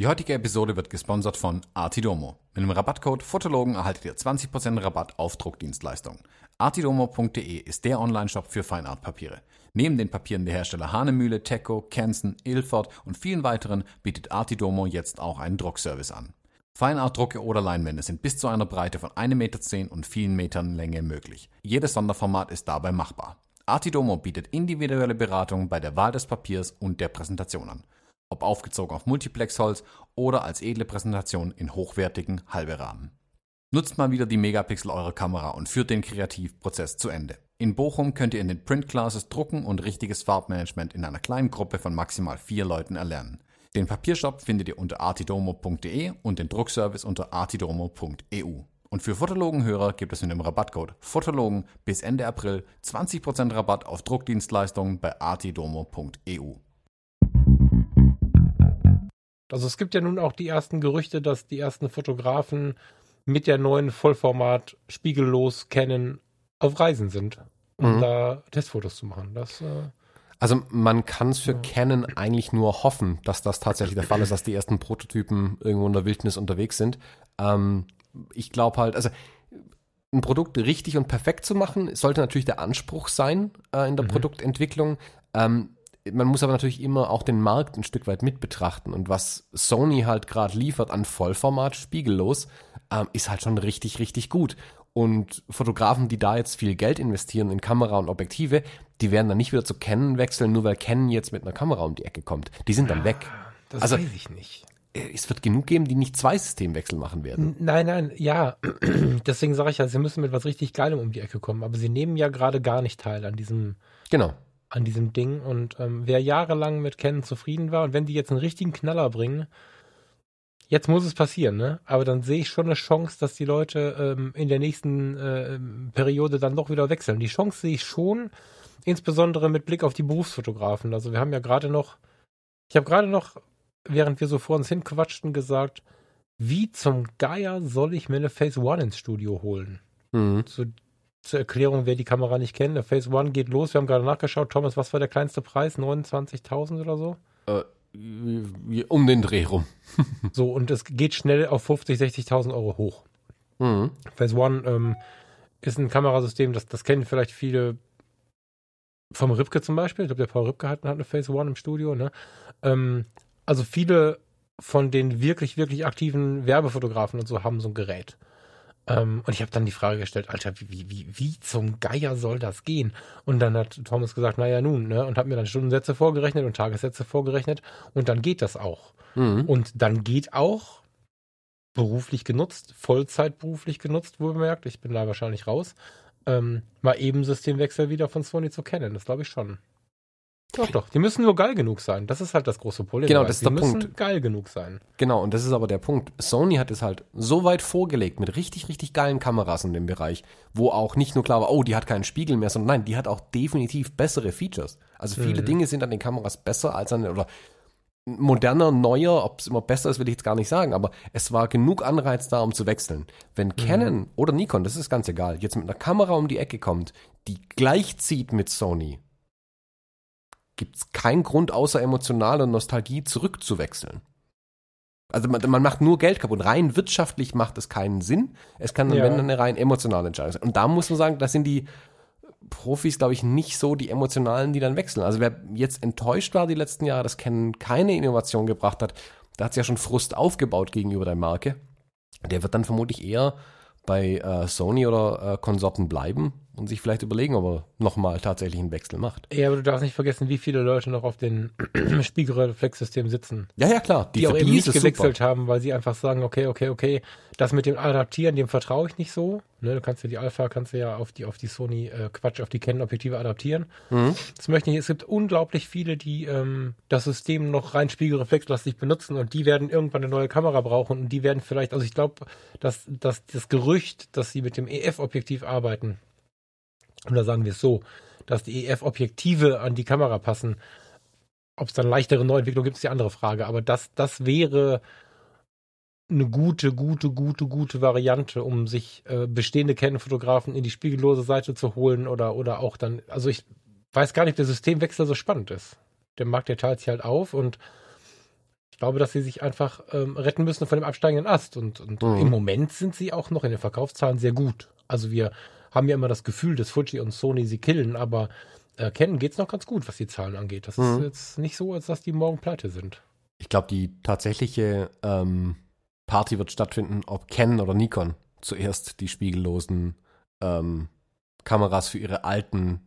Die heutige Episode wird gesponsert von Artidomo. Mit dem Rabattcode Fotologen erhaltet ihr 20% Rabatt auf Druckdienstleistungen. Artidomo.de ist der Online-Shop für Feinartpapiere. Neben den Papieren der Hersteller Hanemühle, Teco, Kenson, Ilford und vielen weiteren bietet Artidomo jetzt auch einen Druckservice an. Feinartdrucke oder Leinwände sind bis zu einer Breite von 1,10 Meter und vielen Metern Länge möglich. Jedes Sonderformat ist dabei machbar. Artidomo bietet individuelle Beratung bei der Wahl des Papiers und der Präsentation an. Ob aufgezogen auf Multiplexholz oder als edle Präsentation in hochwertigen Halberahmen. Nutzt mal wieder die Megapixel eurer Kamera und führt den Kreativprozess zu Ende. In Bochum könnt ihr in den Print Classes drucken und richtiges Farbmanagement in einer kleinen Gruppe von maximal vier Leuten erlernen. Den Papiershop findet ihr unter artidomo.de und den Druckservice unter artidomo.eu. Und für Fotologenhörer gibt es mit dem Rabattcode Fotologen bis Ende April 20% Rabatt auf Druckdienstleistungen bei artidomo.eu. Also es gibt ja nun auch die ersten Gerüchte, dass die ersten Fotografen mit der neuen Vollformat spiegellos Canon auf Reisen sind, um Mhm. da Testfotos zu machen. Das äh, Also man kann es für Canon eigentlich nur hoffen, dass das tatsächlich der Fall ist, dass die ersten Prototypen irgendwo in der Wildnis unterwegs sind. Ähm, ich glaube halt, also ein Produkt richtig und perfekt zu machen, sollte natürlich der Anspruch sein äh, in der Mhm. Produktentwicklung. Ähm, man muss aber natürlich immer auch den Markt ein Stück weit mit betrachten. Und was Sony halt gerade liefert an Vollformat, spiegellos, ähm, ist halt schon richtig, richtig gut. Und Fotografen, die da jetzt viel Geld investieren in Kamera und Objektive, die werden dann nicht wieder zu Canon wechseln, nur weil Canon jetzt mit einer Kamera um die Ecke kommt. Die sind dann weg. Das Also- weiß ich nicht. Äh, Es wird genug geben, die nicht zwei Systemwechsel machen werden. Nein, nein, ja. Deswegen sage ich ja, sie müssen mit was richtig Geilem um die Ecke kommen. Aber sie nehmen ja gerade gar nicht teil an diesem, Genau. An diesem Ding. Und ähm, wer jahrelang mit Canon zufrieden war und wenn die jetzt einen richtigen Knaller bringen, jetzt muss es passieren, ne? Aber dann sehe ich schon eine Chance, dass die Leute ähm, in der nächsten äh, Periode dann doch wieder wechseln. Die Chance sehe ich schon, insbesondere mit Blick auf die Berufsfotografen. Also wir haben ja gerade noch, ich habe gerade noch, während wir so vor uns hinquatschten, gesagt, wie zum Geier soll ich mir eine Phase One ins Studio holen? Mhm. Zu, zur Erklärung, wer die Kamera nicht kennt, der Phase One geht los. Wir haben gerade nachgeschaut. Thomas, was war der kleinste Preis? 29.000 oder so? Äh, um den Dreh rum. So, und es geht schnell auf 50, 60.000 Euro hoch. Mhm. Phase One ähm, ist ein Kamerasystem, das, das kennen vielleicht viele vom Ripke zum Beispiel. Ich glaube, der Paul Ripke hat, hat eine Phase One im Studio. Ne? Ähm, also viele von den wirklich, wirklich aktiven Werbefotografen und so haben so ein Gerät. Ähm, und ich habe dann die Frage gestellt, Alter, wie, wie, wie, zum Geier soll das gehen? Und dann hat Thomas gesagt, naja nun, ne? Und hat mir dann Stundensätze vorgerechnet und Tagessätze vorgerechnet und dann geht das auch. Mhm. Und dann geht auch beruflich genutzt, Vollzeit beruflich genutzt, wohl bemerkt, ich bin da wahrscheinlich raus, ähm, mal eben Systemwechsel wieder von Sony zu kennen, das glaube ich schon. Doch, doch, die müssen nur geil genug sein. Das ist halt das große Problem. Genau, das ist die der müssen Punkt. geil genug sein. Genau, und das ist aber der Punkt. Sony hat es halt so weit vorgelegt mit richtig, richtig geilen Kameras in dem Bereich, wo auch nicht nur klar war, oh, die hat keinen Spiegel mehr, sondern nein, die hat auch definitiv bessere Features. Also viele Mhm. Dinge sind an den Kameras besser als an, oder moderner, neuer, ob es immer besser ist, will ich jetzt gar nicht sagen, aber es war genug Anreiz da, um zu wechseln. Wenn Canon oder Nikon, das ist ganz egal, jetzt mit einer Kamera um die Ecke kommt, die gleichzieht mit Sony, gibt es keinen Grund außer emotionaler Nostalgie zurückzuwechseln. Also man, man macht nur Geld kaputt. Rein wirtschaftlich macht es keinen Sinn. Es kann dann, Ja. wenn dann eine rein emotionale Entscheidung sein. Und da muss man sagen, das sind die Profis, glaube ich, nicht so die emotionalen, die dann wechseln. Also wer jetzt enttäuscht war die letzten Jahre, dass Canon keine Innovation gebracht hat, da hat es ja schon Frust aufgebaut gegenüber der Marke. Der wird dann vermutlich eher bei äh, Sony oder äh, Konsorten bleiben und sich vielleicht überlegen, ob er nochmal tatsächlich einen Wechsel macht. Ja, aber du darfst nicht vergessen, wie viele Leute noch auf den Spiegelreflexsystem sitzen. Ja, ja, klar. Die, auch für eben die nicht gewechselt haben, weil sie einfach sagen, okay, okay, okay, das mit dem Adaptieren, dem vertraue ich nicht so. Ne, du kannst ja die Alpha, kannst du ja auf die, auf die Sony, äh, Quatsch, auf die Canon-Objektive adaptieren. Mhm. Das möchte ich. Es gibt unglaublich viele, die ähm, das System noch rein spiegelreflexlastig benutzen und die werden irgendwann eine neue Kamera brauchen und die werden vielleicht, also ich glaube, dass, dass das Gerücht, dass sie mit dem EF-Objektiv arbeiten, oder sagen wir es so, dass die EF-Objektive an die Kamera passen, ob es dann leichtere Neuentwicklung gibt, ist die andere Frage. Aber das, das wäre eine gute, gute, gute, gute Variante, um sich äh, bestehende Canon-Fotografen in die spiegellose Seite zu holen oder, oder auch dann, also ich weiß gar nicht, ob der Systemwechsel so spannend ist. Der Markt, der teilt sich halt auf und ich glaube, dass sie sich einfach ähm, retten müssen von dem absteigenden Ast. Und, und Mhm. im Moment sind sie auch noch in den Verkaufszahlen sehr gut. Also wir haben ja immer das Gefühl, dass Fuji und Sony sie killen, aber äh, Canon geht's noch ganz gut, was die Zahlen angeht. Das ist Mhm. jetzt nicht so, als dass die morgen pleite sind. Ich glaube, die tatsächliche ähm, Party wird stattfinden, ob Canon oder Nikon zuerst die spiegellosen ähm, Kameras für ihre alten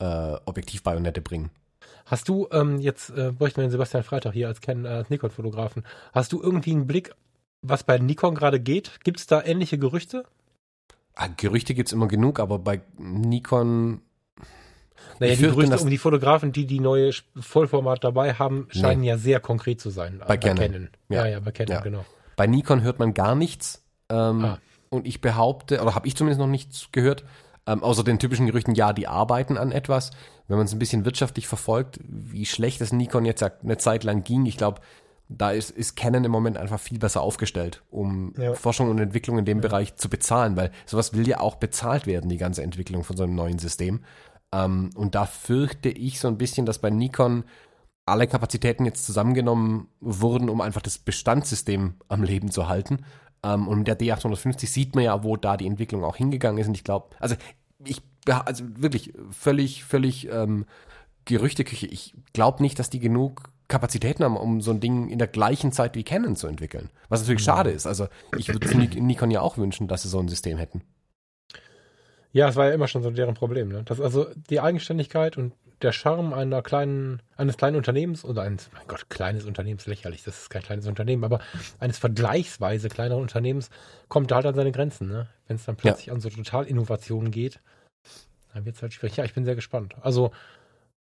äh, Objektivbajonette bringen. Hast du ähm, jetzt, äh, bräuchten wir den Sebastian Freitag hier als, Canon- äh, als Nikon-Fotografen, hast du irgendwie einen Blick, was bei Nikon gerade geht? Gibt es da ähnliche Gerüchte? Ah, Gerüchte gibt's immer genug, aber bei Nikon, Naja, die Gerüchte um die Fotografen, die die neue Vollformat dabei haben, scheinen ja sehr konkret zu sein. Bei Canon. Ja, Ja. ja, bei Canon, Ja. genau. bei Nikon hört man gar nichts. Ähm, Ah. Und ich behaupte, oder habe ich zumindest noch nichts gehört, ähm, außer den typischen Gerüchten, ja, die arbeiten an etwas. Wenn man es ein bisschen wirtschaftlich verfolgt, wie schlecht das Nikon jetzt eine Zeit lang ging, ich glaube, da ist, ist Canon im Moment einfach viel besser aufgestellt, um Ja. Forschung und Entwicklung in dem Bereich zu bezahlen, weil sowas will ja auch bezahlt werden, die ganze Entwicklung von so einem neuen System. Ähm, und da fürchte ich so ein bisschen, dass bei Nikon alle Kapazitäten jetzt zusammengenommen wurden, um einfach das Bestandssystem am Leben zu halten. Ähm, und mit der D850 sieht man ja, wo da die Entwicklung auch hingegangen ist. Und ich glaube, also ich, also wirklich völlig, völlig ähm, Gerüchteküche. Ich glaube nicht, dass die genug Kapazitäten haben, um so ein Ding in der gleichen Zeit wie Canon zu entwickeln. Was natürlich schade ist. Also ich würde Nikon ja auch wünschen, dass sie so ein System hätten. Ja, es war ja immer schon so deren Problem. Ne? Das, also die Eigenständigkeit und der Charme einer kleinen, eines kleinen Unternehmens oder eines, mein Gott, kleines Unternehmens, lächerlich, das ist kein kleines Unternehmen, aber eines vergleichsweise kleineren Unternehmens kommt da halt an seine Grenzen. Ne? Wenn es dann plötzlich ja. an so Totalinnovationen geht, dann wird es halt schwierig. Ja, ich bin sehr gespannt. Also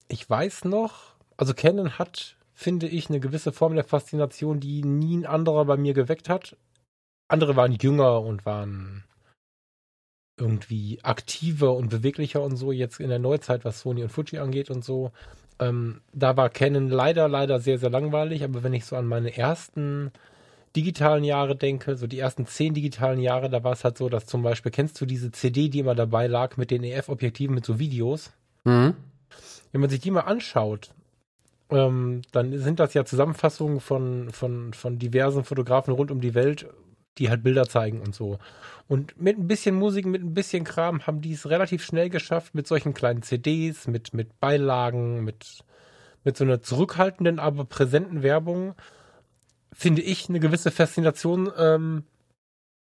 ich weiß noch, also Canon hat, finde ich, eine gewisse Form der Faszination, die nie ein anderer bei mir geweckt hat. Andere waren jünger und waren irgendwie aktiver und beweglicher und so, jetzt in der Neuzeit, was Sony und Fuji angeht und so. Ähm, da war Canon leider, leider sehr, sehr langweilig, aber wenn ich so an meine ersten digitalen Jahre denke, so die ersten zehn digitalen Jahre, da war es halt so, dass zum Beispiel, kennst du diese CD, die immer dabei lag mit den EF-Objektiven mit so Videos? Mhm. Wenn man sich die mal anschaut, ähm, dann sind das ja Zusammenfassungen von, von, von diversen Fotografen rund um die Welt, die halt Bilder zeigen und so. Und mit ein bisschen Musik, mit ein bisschen Kram haben die es relativ schnell geschafft, mit solchen kleinen CDs, mit, mit Beilagen, mit, mit so einer zurückhaltenden, aber präsenten Werbung, finde ich, eine gewisse Faszination ähm,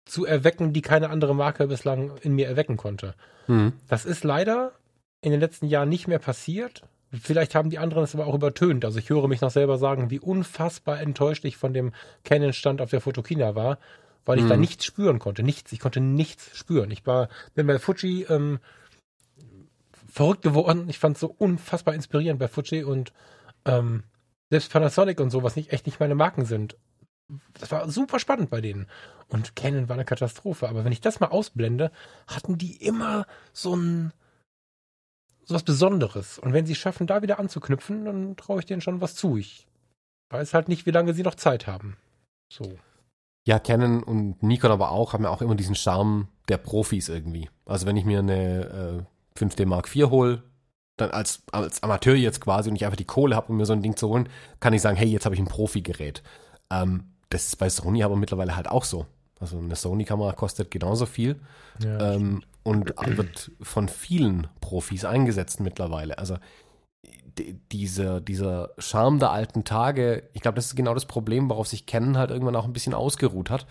zu erwecken, die keine andere Marke bislang in mir erwecken konnte. Mhm. Das ist leider in den letzten Jahren nicht mehr passiert. Vielleicht haben die anderen es aber auch übertönt. Also ich höre mich noch selber sagen, wie unfassbar enttäuscht ich von dem Canon-Stand auf der Fotokina war, weil ich da mhm. nichts spüren konnte. Nichts. Ich konnte nichts spüren. Ich war, bin bei Fuji ähm, verrückt geworden. Ich fand es so unfassbar inspirierend bei Fuji und ähm, selbst Panasonic und so, was nicht echt nicht meine Marken sind. Das war super spannend bei denen. Und Canon war eine Katastrophe. Aber wenn ich das mal ausblende, hatten die immer so ein so was Besonderes. Und wenn sie schaffen, da wieder anzuknüpfen, dann traue ich denen schon was zu. Ich weiß halt nicht, wie lange sie noch Zeit haben. So. Ja, Canon und Nikon aber auch haben ja auch immer diesen Charme der Profis irgendwie. Also wenn ich mir eine äh, 5D Mark IV hole, dann als, als Amateur jetzt quasi und ich einfach die Kohle habe, um mir so ein Ding zu holen, kann ich sagen, hey, jetzt habe ich ein Profi-Gerät. Ähm, das ist bei Sony aber mittlerweile halt auch so. Also eine Sony-Kamera kostet genauso viel ja, ähm, und wird von vielen Profis eingesetzt mittlerweile. Also diese, dieser Charme der alten Tage, ich glaube, das ist genau das Problem, worauf sich Canon halt irgendwann auch ein bisschen ausgeruht hat.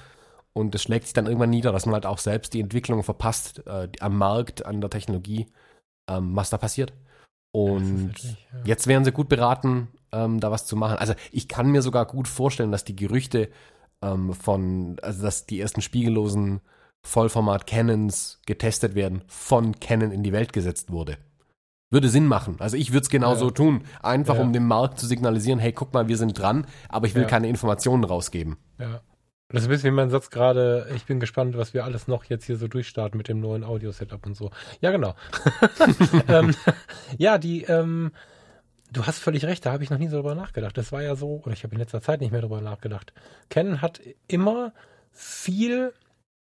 Und das schlägt sich dann irgendwann nieder, dass man halt auch selbst die Entwicklung verpasst, äh, am Markt, an der Technologie, ähm, was da passiert. Und wirklich, ja. jetzt wären sie gut beraten, ähm, da was zu machen. Also ich kann mir sogar gut vorstellen, dass die Gerüchte ähm, von, also dass die ersten spiegellosen Vollformat Canons getestet werden, von Canon in die Welt gesetzt wurde würde Sinn machen. Also ich würde es genauso ja. tun. Einfach ja. um dem Markt zu signalisieren, hey, guck mal, wir sind dran, aber ich will ja. keine Informationen rausgeben. Ja. Das ist ein bisschen wie mein Satz gerade, ich bin gespannt, was wir alles noch jetzt hier so durchstarten mit dem neuen Audio-Setup und so. Ja, genau. ähm, ja, die, ähm, du hast völlig recht, da habe ich noch nie so drüber nachgedacht. Das war ja so, oder ich habe in letzter Zeit nicht mehr drüber nachgedacht. Canon hat immer viel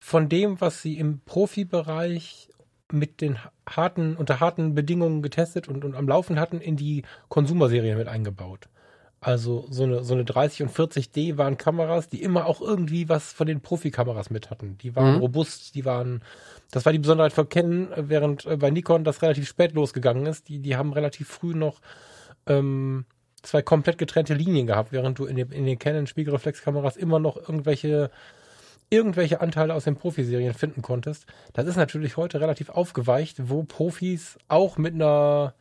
von dem, was sie im Profibereich mit den harten, unter harten Bedingungen getestet und, und am Laufen hatten, in die Konsumerserie mit eingebaut. Also so eine, so eine 30 und 40D waren Kameras, die immer auch irgendwie was von den Profikameras mit hatten. Die waren mhm. robust, die waren, das war die Besonderheit von Canon, während äh, bei Nikon das relativ spät losgegangen ist. Die, die haben relativ früh noch ähm, zwei komplett getrennte Linien gehabt, während du in den, in den Canon Spiegelreflexkameras immer noch irgendwelche irgendwelche Anteile aus den Profiserien finden konntest. Das ist natürlich heute relativ aufgeweicht, wo Profis auch mit einer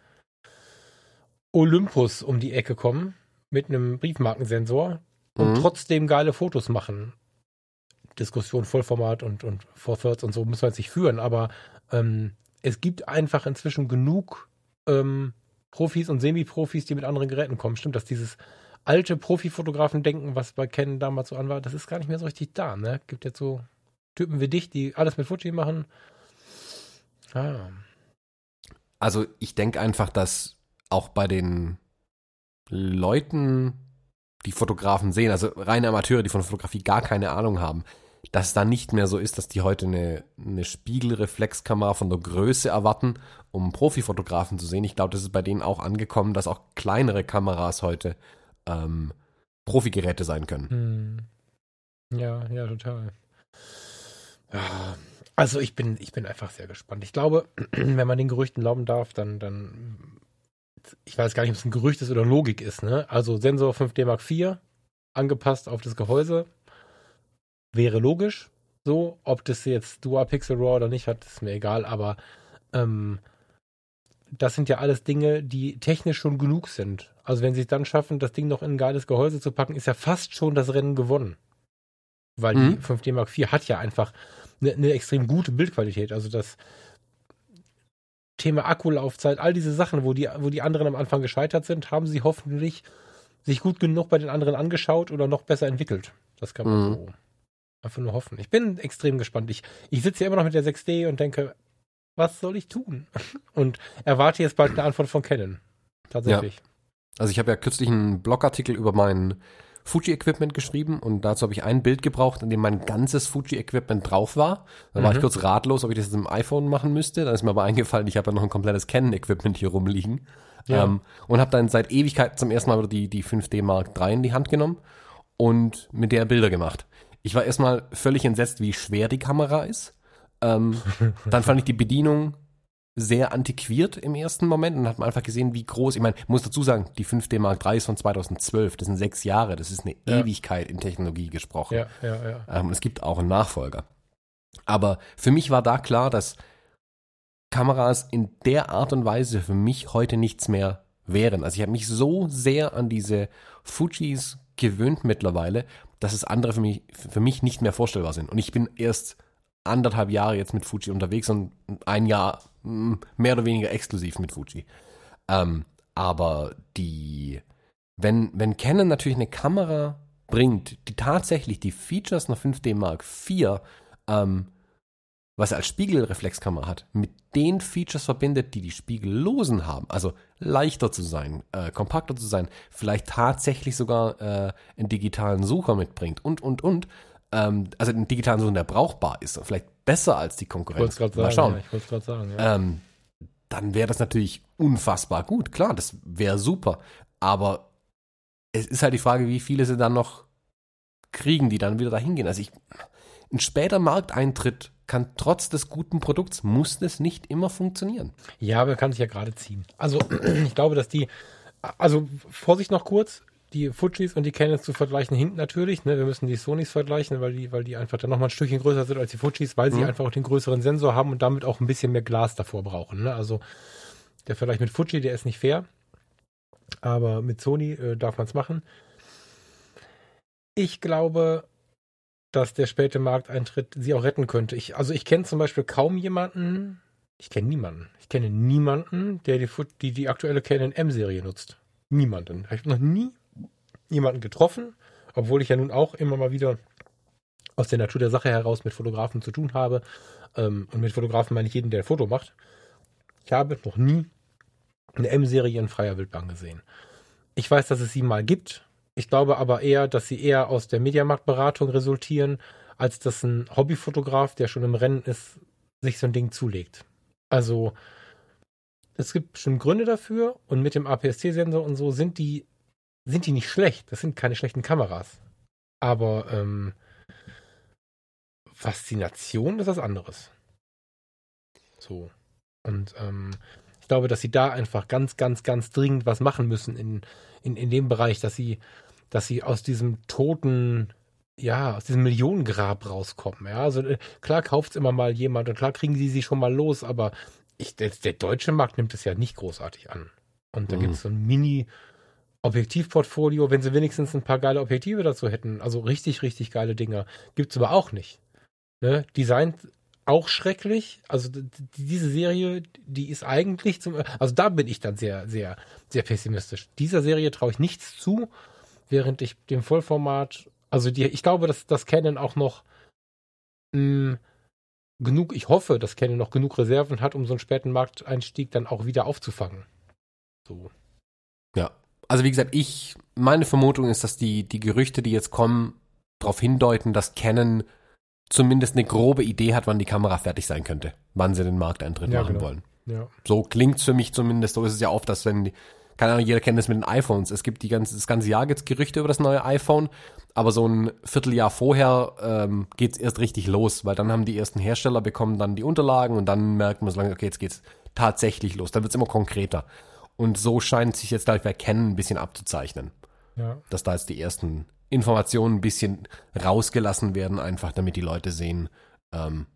Olympus um die Ecke kommen, mit einem Briefmarkensensor und mhm. trotzdem geile Fotos machen. Diskussion Vollformat und, und Four Thirds und so muss man jetzt nicht führen, aber ähm, es gibt einfach inzwischen genug ähm, Profis und Semi-Profis, die mit anderen Geräten kommen. Stimmt, dass dieses alte Profifotografen denken, was bei Canon damals so an war, das ist gar nicht mehr so richtig da. Ne? Gibt jetzt so Typen wie dich, die alles mit Fuji machen. Ah. Also ich denke einfach, dass auch bei den Leuten, die Fotografen sehen, also reine Amateure, die von Fotografie gar keine Ahnung haben, dass es da nicht mehr so ist, dass die heute eine, eine Spiegelreflexkamera von der Größe erwarten, um Profifotografen zu sehen. Ich glaube, das ist bei denen auch angekommen, dass auch kleinere Kameras heute ähm, Profigeräte sein können. Hm. Ja, ja, total. Ja, also ich bin, ich bin einfach sehr gespannt. Ich glaube, wenn man den Gerüchten glauben darf, dann, dann, ich weiß gar nicht, ob es ein Gerücht ist oder Logik ist, ne? Also Sensor 5D Mark IV, angepasst auf das Gehäuse, wäre logisch. So, ob das jetzt Dual Pixel RAW oder nicht hat, ist mir egal, aber ähm, das sind ja alles Dinge, die technisch schon genug sind. Also wenn sie es dann schaffen, das Ding noch in ein geiles Gehäuse zu packen, ist ja fast schon das Rennen gewonnen. Weil Mhm. die 5D Mark IV hat ja einfach eine, eine extrem gute Bildqualität. Also das Thema Akkulaufzeit, all diese Sachen, wo die, wo die anderen am Anfang gescheitert sind, haben sie hoffentlich sich gut genug bei den anderen angeschaut oder noch besser entwickelt. Das kann man Mhm. so einfach nur hoffen. Ich bin extrem gespannt. Ich, ich sitze hier immer noch mit der 6D und denke, was soll ich tun? Und erwarte jetzt bald eine Antwort von Canon. Tatsächlich. Also ich habe ja kürzlich einen Blogartikel über mein Fuji-Equipment geschrieben und dazu habe ich ein Bild gebraucht, in dem mein ganzes Fuji-Equipment drauf war. Da war Mhm. ich kurz ratlos, ob ich das jetzt im iPhone machen müsste. Dann ist mir aber eingefallen, ich habe ja noch ein komplettes Canon-Equipment hier rumliegen. Ja. Ähm, und habe dann seit Ewigkeit zum ersten Mal wieder die, die 5D Mark III in die Hand genommen und mit der Bilder gemacht. Ich war erstmal völlig entsetzt, wie schwer die Kamera ist. Ähm, dann fand ich die Bedienung sehr antiquiert im ersten Moment und hat man einfach gesehen, wie groß, ich meine, muss dazu sagen, die 5D Mark III ist von 2012, das sind sechs Jahre, das ist eine Ja. Ewigkeit in Technologie gesprochen. Ja, ja, ja. Ähm, es gibt auch einen Nachfolger. Aber für mich war da klar, dass Kameras in der Art und Weise für mich heute nichts mehr wären. Also ich habe mich so sehr an diese Fujis gewöhnt mittlerweile, dass es andere für mich, für mich nicht mehr vorstellbar sind. Und ich bin erst anderthalb Jahre jetzt mit Fuji unterwegs und ein Jahr mehr oder weniger exklusiv mit Fuji. Ähm, aber die, wenn, wenn Canon natürlich eine Kamera bringt, die tatsächlich die Features einer 5D Mark IV, ähm, was er als Spiegelreflexkamera hat, mit den Features verbindet, die die Spiegellosen haben, also leichter zu sein, äh, kompakter zu sein, vielleicht tatsächlich sogar äh, einen digitalen Sucher mitbringt und, und, und, ähm, also einen digitalen Sucher, der brauchbar ist, vielleicht besser als die Ich wollte Konkurrenz. es gerade Mal sagen. Ja, ich wollte es gerade sagen. Ja. ähm, dann wäre das natürlich unfassbar gut. Klar, das wäre super. Aber es ist halt die Frage, wie viele sie dann noch kriegen, die dann wieder dahin gehen. Also ich, ein später Markteintritt kann trotz des guten Produkts, muss das nicht immer funktionieren. Ja, aber kann sich ja gerade ziehen. Also, ich glaube, dass die, also Vorsicht noch kurz, die Fujis und die Canons zu vergleichen hinkt natürlich. Ne? Wir müssen die Sonys vergleichen, weil die, weil die einfach dann nochmal ein Stückchen größer sind als die Fujis, weil sie Mhm. einfach auch den größeren Sensor haben und damit auch ein bisschen mehr Glas davor brauchen. Ne? Also der Vergleich mit Fuji, der ist nicht fair. Aber mit Sony äh, darf man es machen. Ich glaube, dass der späte Markteintritt sie auch retten könnte. Ich, also ich kenne zum Beispiel kaum jemanden, ich kenne niemanden. Ich kenne niemanden, der die, die, die aktuelle Canon M-Serie nutzt. Niemanden. Ich habe noch nie jemanden getroffen, obwohl ich ja nun auch immer mal wieder aus der Natur der Sache heraus mit Fotografen zu tun habe. Ähm, und mit Fotografen meine ich jeden, der ein Foto macht. Ich habe noch nie eine M-Serie in freier Wildbahn gesehen. Ich weiß, dass es sie mal gibt. Ich glaube aber eher, dass sie eher aus der Mediamarktberatung resultieren, als dass ein Hobbyfotograf, der schon im Rennen ist, sich so ein Ding zulegt. Also es gibt bestimmt Gründe dafür und mit dem APS-C-Sensor und so sind die sind die nicht schlecht. Das sind keine schlechten Kameras. Aber ähm, Faszination ist was anderes. So. Und ähm, ich glaube, dass sie da einfach ganz, ganz, ganz dringend was machen müssen in, in, in dem Bereich, dass sie, dass sie aus diesem toten, ja, aus diesem Millionengrab rauskommen. Ja, also äh, klar kauft es immer mal jemand und klar kriegen sie sie schon mal los, aber ich, der, der deutsche Markt nimmt es ja nicht großartig an. Und da Mhm. gibt es so ein Mini- Objektivportfolio, wenn sie wenigstens ein paar geile Objektive dazu hätten, also richtig, richtig geile Dinger, gibt's aber auch nicht. Ne? Design auch schrecklich. Also diese Serie, die ist eigentlich zum, also da bin ich dann sehr, sehr, sehr pessimistisch. Dieser Serie traue ich nichts zu, während ich dem Vollformat, also die, ich glaube, dass das Canon auch noch mh, genug, ich hoffe, dass Canon noch genug Reserven hat, um so einen späten Markteinstieg dann auch wieder aufzufangen. So. Ja. Also wie gesagt, ich, meine Vermutung ist, dass die, die Gerüchte, die jetzt kommen, darauf hindeuten, dass Canon zumindest eine grobe Idee hat, wann die Kamera fertig sein könnte, wann sie den Markteintritt Ja, machen genau. wollen. Ja. So klingt's für mich zumindest. So ist es ja oft, dass wenn, die, keine Ahnung, jeder kennt das mit den iPhones. Es gibt die ganze, das ganze Jahr gibt's Gerüchte über das neue iPhone, aber so ein Vierteljahr vorher ähm, geht's erst richtig los, weil dann haben die ersten Hersteller bekommen dann die Unterlagen und dann merkt man so lange, okay, jetzt geht's tatsächlich los. Dann wird's immer konkreter. Und so scheint sich jetzt, bei Canon ein bisschen abzuzeichnen, Ja. dass da jetzt die ersten Informationen ein bisschen rausgelassen werden, einfach damit die Leute sehen, ähm,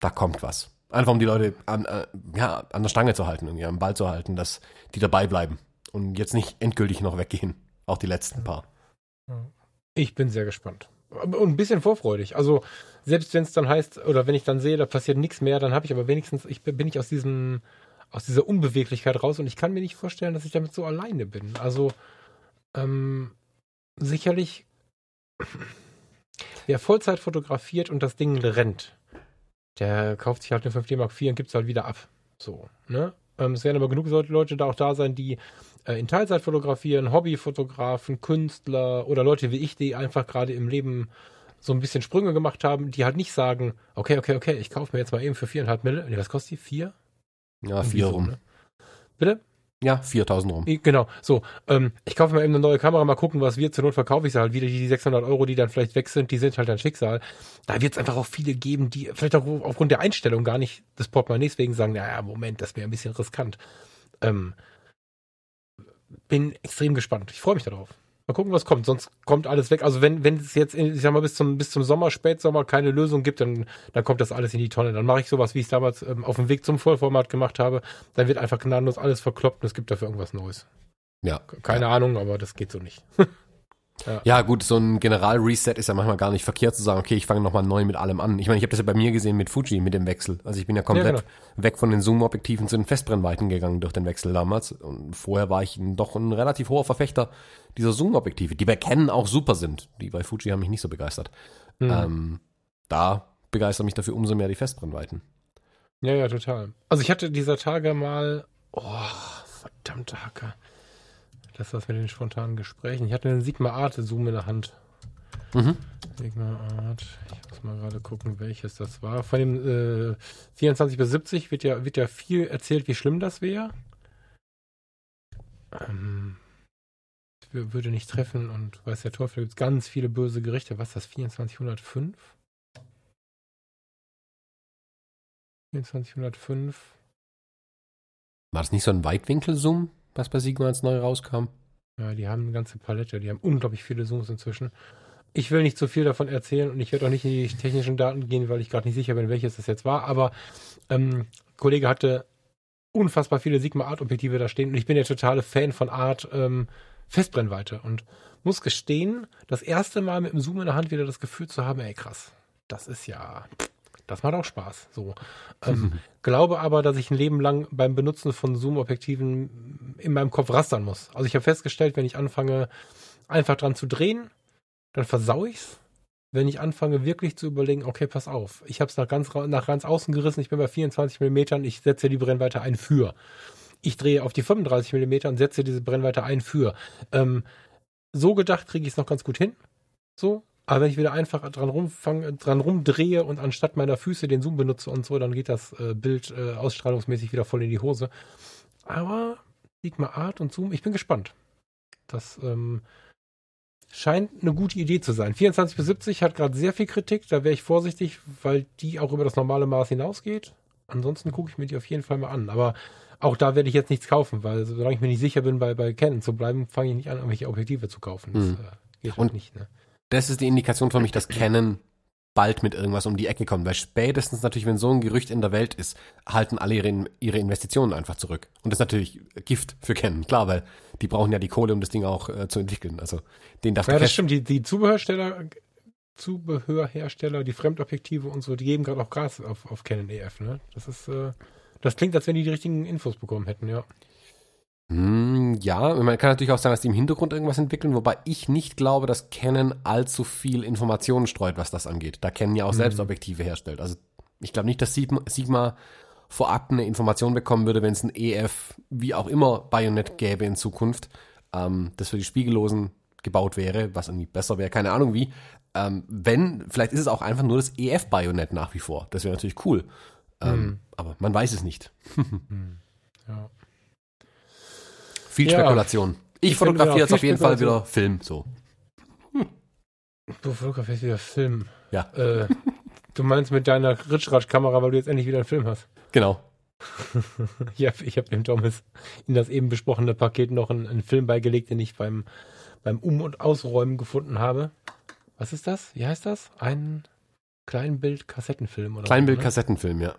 da kommt was. Einfach um die Leute an, äh, ja, an der Stange zu halten, irgendwie am Ball zu halten, dass die dabei bleiben und jetzt nicht endgültig noch weggehen. Auch die letzten paar. Ich bin sehr gespannt. Und ein bisschen vorfreudig. Also, selbst wenn es dann heißt, oder wenn ich dann sehe, da passiert nichts mehr, dann habe ich aber wenigstens, ich bin ich aus diesem, aus dieser Unbeweglichkeit raus und ich kann mir nicht vorstellen, dass ich damit so alleine bin. Also, ähm, sicherlich, wer Vollzeit fotografiert und das Ding rennt, der kauft sich halt eine 5D Mark IV und gibt es halt wieder ab. So, ne? Ähm, es werden aber genug Leute da auch da sein, die äh, in Teilzeit fotografieren, Hobbyfotografen, Künstler oder Leute wie ich, die einfach gerade im Leben so ein bisschen Sprünge gemacht haben, die halt nicht sagen, okay, okay, okay, ich kaufe mir jetzt mal eben für viereinhalb Mille. Nee, was kostet die? Vier? Ja, vier so, rum. ne? Bitte? Ja, 4000 rum. Genau, so. Ähm, ich kaufe mir eben eine neue Kamera, mal gucken, was wird. Zur Not verkaufe ich sie halt wieder. Die 600 Euro, die dann vielleicht weg sind, die sind halt ein Schicksal. Da wird es einfach auch viele geben, die vielleicht auch aufgrund der Einstellung gar nicht des Portemonnaies wegen sagen, naja, Moment, das wäre ein bisschen riskant. Ähm, bin extrem gespannt. Ich freue mich darauf. Mal gucken, was kommt. Sonst kommt alles weg. Also wenn, wenn es jetzt, ich sag mal, bis zum, bis zum Sommer, Spätsommer keine Lösung gibt, dann, dann kommt das alles in die Tonne. Dann mache ich sowas, wie ich es damals ähm, auf dem Weg zum Vollformat gemacht habe. Dann wird einfach gnadenlos alles verkloppt und es gibt dafür irgendwas Neues. Ja. Keine Ahnung, aber das geht so nicht. Ja, gut, so ein General-Reset ist ja manchmal gar nicht verkehrt zu sagen, okay, ich fange nochmal neu mit allem an. Ich meine, ich habe das ja bei mir gesehen mit Fuji, mit dem Wechsel. Also ich bin ja komplett Ja, weg von den Zoom-Objektiven zu den Festbrennweiten gegangen durch den Wechsel damals. Und vorher war ich doch ein relativ hoher Verfechter dieser Zoom-Objektive, die bei Canon auch super sind. Die bei Fuji haben mich nicht so begeistert. Hm. Ähm, da begeistern mich dafür umso mehr die Festbrennweiten. Ja, ja, total. Also ich hatte dieser Tage mal, oh, verdammte Hacke. Das war's mit den spontanen Gesprächen. Ich hatte einen Sigma Art Zoom in der Hand. Mhm. Sigma Art. Ich muss mal gerade gucken, welches das war. Von dem äh, 24 bis 70 wird ja, wird ja viel erzählt, wie schlimm das wäre. Ähm, wür- würde nicht treffen und weiß der Teufel, gibt ganz viele böse Gerichte. Was ist das? 2405? 2405. War das nicht so ein Weitwinkel-Zoom, was bei Sigma jetzt neu rauskam? Ja, die haben eine ganze Palette. Die haben unglaublich viele Zooms inzwischen. Ich will nicht zu viel davon erzählen und ich werde auch nicht in die technischen Daten gehen, weil ich gerade nicht sicher bin, welches das jetzt war. Aber ähm, Kollege hatte unfassbar viele Sigma Art Objektive da stehen und ich bin der totale Fan von Art ähm, Festbrennweite und muss gestehen, das erste Mal mit dem Zoom in der Hand wieder das Gefühl zu haben, ey krass, das ist ja, das macht auch Spaß. So, ähm, glaube aber, dass ich ein Leben lang beim Benutzen von Zoom-Objektiven in meinem Kopf rastern muss. Also ich habe festgestellt, wenn ich anfange, einfach dran zu drehen, dann versau ich's. Wenn ich anfange, wirklich zu überlegen, okay, pass auf, ich habe es nach ganz, nach ganz außen gerissen, ich bin bei 24 Millimetern, ich setze die Brennweite ein für. Ich drehe auf die 35 Millimeter und setze diese Brennweite ein für. Ähm, so gedacht kriege ich es noch ganz gut hin. So. Aber wenn ich wieder einfach dran rumfange, dran rumdrehe und anstatt meiner Füße den Zoom benutze und so, dann geht das äh, Bild äh, ausstrahlungsmäßig wieder voll in die Hose. Aber Sigma Art und Zoom, ich bin gespannt. Das ähm, scheint eine gute Idee zu sein. 24 bis 70 hat gerade sehr viel Kritik, da wäre ich vorsichtig, weil die auch über das normale Maß hinausgeht. Ansonsten gucke ich mir die auf jeden Fall mal an. Aber auch da werde ich jetzt nichts kaufen, weil solange ich mir nicht sicher bin, bei, bei Canon zu bleiben, fange ich nicht an, irgendwelche Objektive zu kaufen. Das Hm. äh, geht Und- halt nicht. Ne? Das ist die Indikation für mich, dass Canon bald mit irgendwas um die Ecke kommt. Weil spätestens natürlich, wenn so ein Gerücht in der Welt ist, halten alle ihre, ihre Investitionen einfach zurück. Und das ist natürlich Gift für Canon, klar, weil die brauchen ja die Kohle, um das Ding auch äh, zu entwickeln. Also den darf Ja, das stimmt. Die, die Zubehörsteller, Zubehörhersteller, die Fremdobjektive und so, die geben gerade auch Gas auf, auf Canon EF. Ne? Das ist, äh, das klingt, als wenn die die richtigen Infos bekommen hätten, ja. Hm, ja, man kann natürlich auch sagen, dass die im Hintergrund irgendwas entwickeln, wobei ich nicht glaube, dass Canon allzu viel Informationen streut, was das angeht. Da Canon ja auch selbst Mhm. Objektive herstellt. Also ich glaube nicht, dass Sigma, Sigma vorab eine Information bekommen würde, wenn es ein EF, wie auch immer, Bayonet gäbe in Zukunft, ähm, das für die Spiegellosen gebaut wäre, was irgendwie besser wäre, keine Ahnung wie. Ähm, wenn, vielleicht ist es auch einfach nur das EF-Bayonet nach wie vor. Das wäre natürlich cool. Ähm, Mhm. Aber man weiß es nicht. ja. Viel Ja. Spekulation. Ich, Ich fotografiere jetzt auf jeden Fall wieder Film, so. Du fotografierst wieder Film. Ja. Äh, du meinst mit deiner Ritschratsch-Kamera, weil du jetzt endlich wieder einen Film hast. Genau. Ja, ich habe dem Thomas in das eben besprochene Paket noch einen, einen Film beigelegt, den ich beim, beim Um- und Ausräumen gefunden habe. Was ist das? Wie heißt das? Ein Kleinbild-Kassettenfilm oder so, ne? Kleinbild-Kassettenfilm, ja.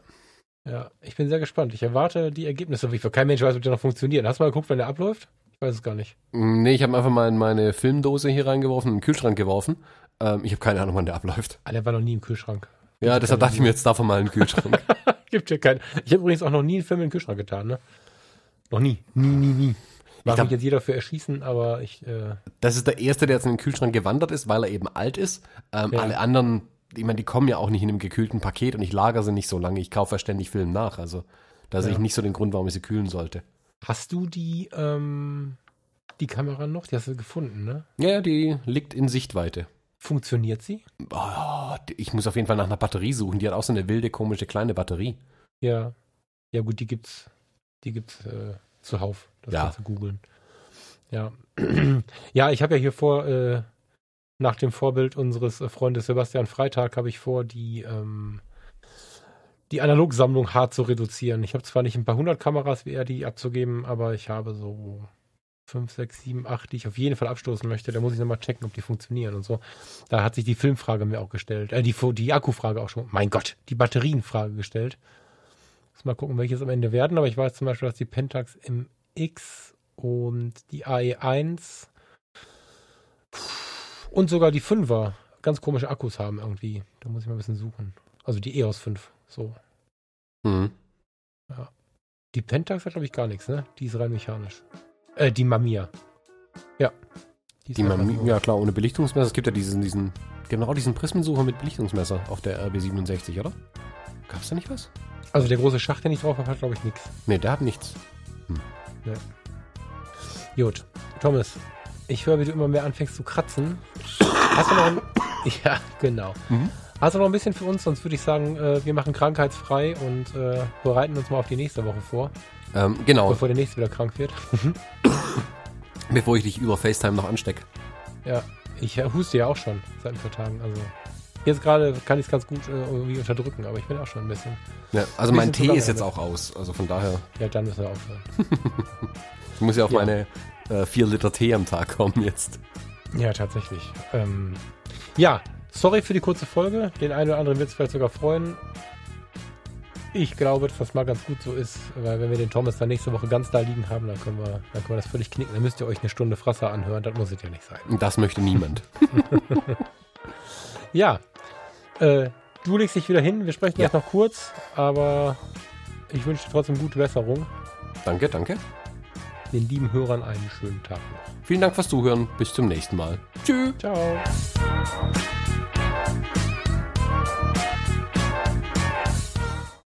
Ja, ich bin sehr gespannt. Ich erwarte die Ergebnisse. Wie kein Mensch weiß, ob der noch funktioniert. Hast du mal geguckt, wenn der abläuft? Ich weiß es gar nicht. Mm, Nee, ich habe einfach mal in meine Filmdose hier reingeworfen, in den Kühlschrank geworfen. Ähm, ich habe keine Ahnung, wann der abläuft. Ah, der war noch nie im Kühlschrank. Ja, deshalb dachte ich mir jetzt davon mal einen Kühlschrank. Gibt ja keinen. Ich habe übrigens auch noch nie einen Film in den Kühlschrank getan, ne? Noch nie. Nie, nie, nie. Mag mich jetzt jeder für erschießen, aber ich, äh, Das ist der erste, der jetzt in den Kühlschrank gewandert ist, weil er eben alt ist. Ähm, Ja. Alle anderen, ich meine, die kommen ja auch nicht in einem gekühlten Paket und ich lagere sie nicht so lange. Ich kaufe ja ständig Film nach. Also da sehe ich Ja. nicht so den Grund, warum ich sie kühlen sollte. hast du die, ähm, die Kamera noch? Die hast du gefunden, ne? Ja, die liegt in Sichtweite. Funktioniert sie? Oh, ich muss auf jeden Fall nach einer Batterie suchen. Die hat auch so eine wilde, komische kleine Batterie. Ja. Ja, gut, die gibt's, die gibt's äh, zuhauf. Das Ja. kannst du googeln. Ja. ja, ich habe ja hier vor, äh, nach dem Vorbild unseres äh, Freundes Sebastian Freitag, habe ich vor, die, ähm, die Analogsammlung hart zu reduzieren. Ich habe zwar nicht ein paar hundert Kameras wie er die abzugeben, aber ich habe so fünf, sechs, sieben, acht, die ich auf jeden Fall abstoßen möchte. Da muss ich nochmal checken, ob die funktionieren und so. Da hat sich die Filmfrage mir auch gestellt. Äh, die, die Akkufrage auch schon. Mein Gott, die Batterienfrage gestellt. Muss mal gucken, welches am Ende werden. Aber ich weiß zum Beispiel, dass die Pentax MX und die AE1 und sogar die 5er ganz komische Akkus haben irgendwie. Da muss ich mal ein bisschen suchen. Also die EOS 5. So. Mhm. Die Pentax hat, glaube ich, gar nichts, ne? Die ist rein mechanisch. Äh, die Mamiya. Ja. Die man, so. ja klar, ohne Belichtungsmesser. Es gibt ja diesen, diesen, genau diesen Prismensucher mit Belichtungsmesser auf der RB67, oder? Gab's da nicht was? Also der große Schacht, den ich drauf habe, hat, glaube ich, nichts. Nee, der hat nichts. Gut. Thomas, ich höre, wie du immer mehr anfängst zu kratzen. Hast du noch ein... Ja, genau. Mhm. Hast du noch ein bisschen für uns? Sonst würde ich sagen, äh, wir machen krankheitsfrei und äh, bereiten uns mal auf die nächste Woche vor, Ähm, genau, bevor der nächste wieder krank wird. bevor ich dich über FaceTime noch anstecke. Ja, ich äh, huste ja auch schon seit ein paar Tagen. Also jetzt gerade kann ich es ganz gut äh, irgendwie unterdrücken, aber ich bin auch schon ein bisschen. Ja, also mein Bisschen Tee zu ist jetzt auch aus. Also von daher, Ja, dann müssen wir aufhören. ich muss ja auf Ja. meine äh, vier Liter Tee am Tag kommen jetzt. Ja, tatsächlich. Ähm, ja, sorry für die kurze Folge. Den einen oder anderen wird es vielleicht sogar freuen. Ich glaube, dass das mal ganz gut so ist, weil wenn wir den Thomas dann nächste Woche ganz da liegen haben, dann können wir, dann können wir das völlig knicken. Dann müsst ihr euch eine Stunde Frasser anhören. Das muss es ja nicht sein. Das möchte niemand. Ja, äh, du legst dich wieder hin. Wir sprechen Ja. jetzt noch kurz, aber ich wünsche dir trotzdem gute Besserung. danke, danke. Den lieben Hörern einen schönen Tag noch. Vielen Dank fürs Zuhören. Bis zum nächsten Mal. Tschüss. Ciao.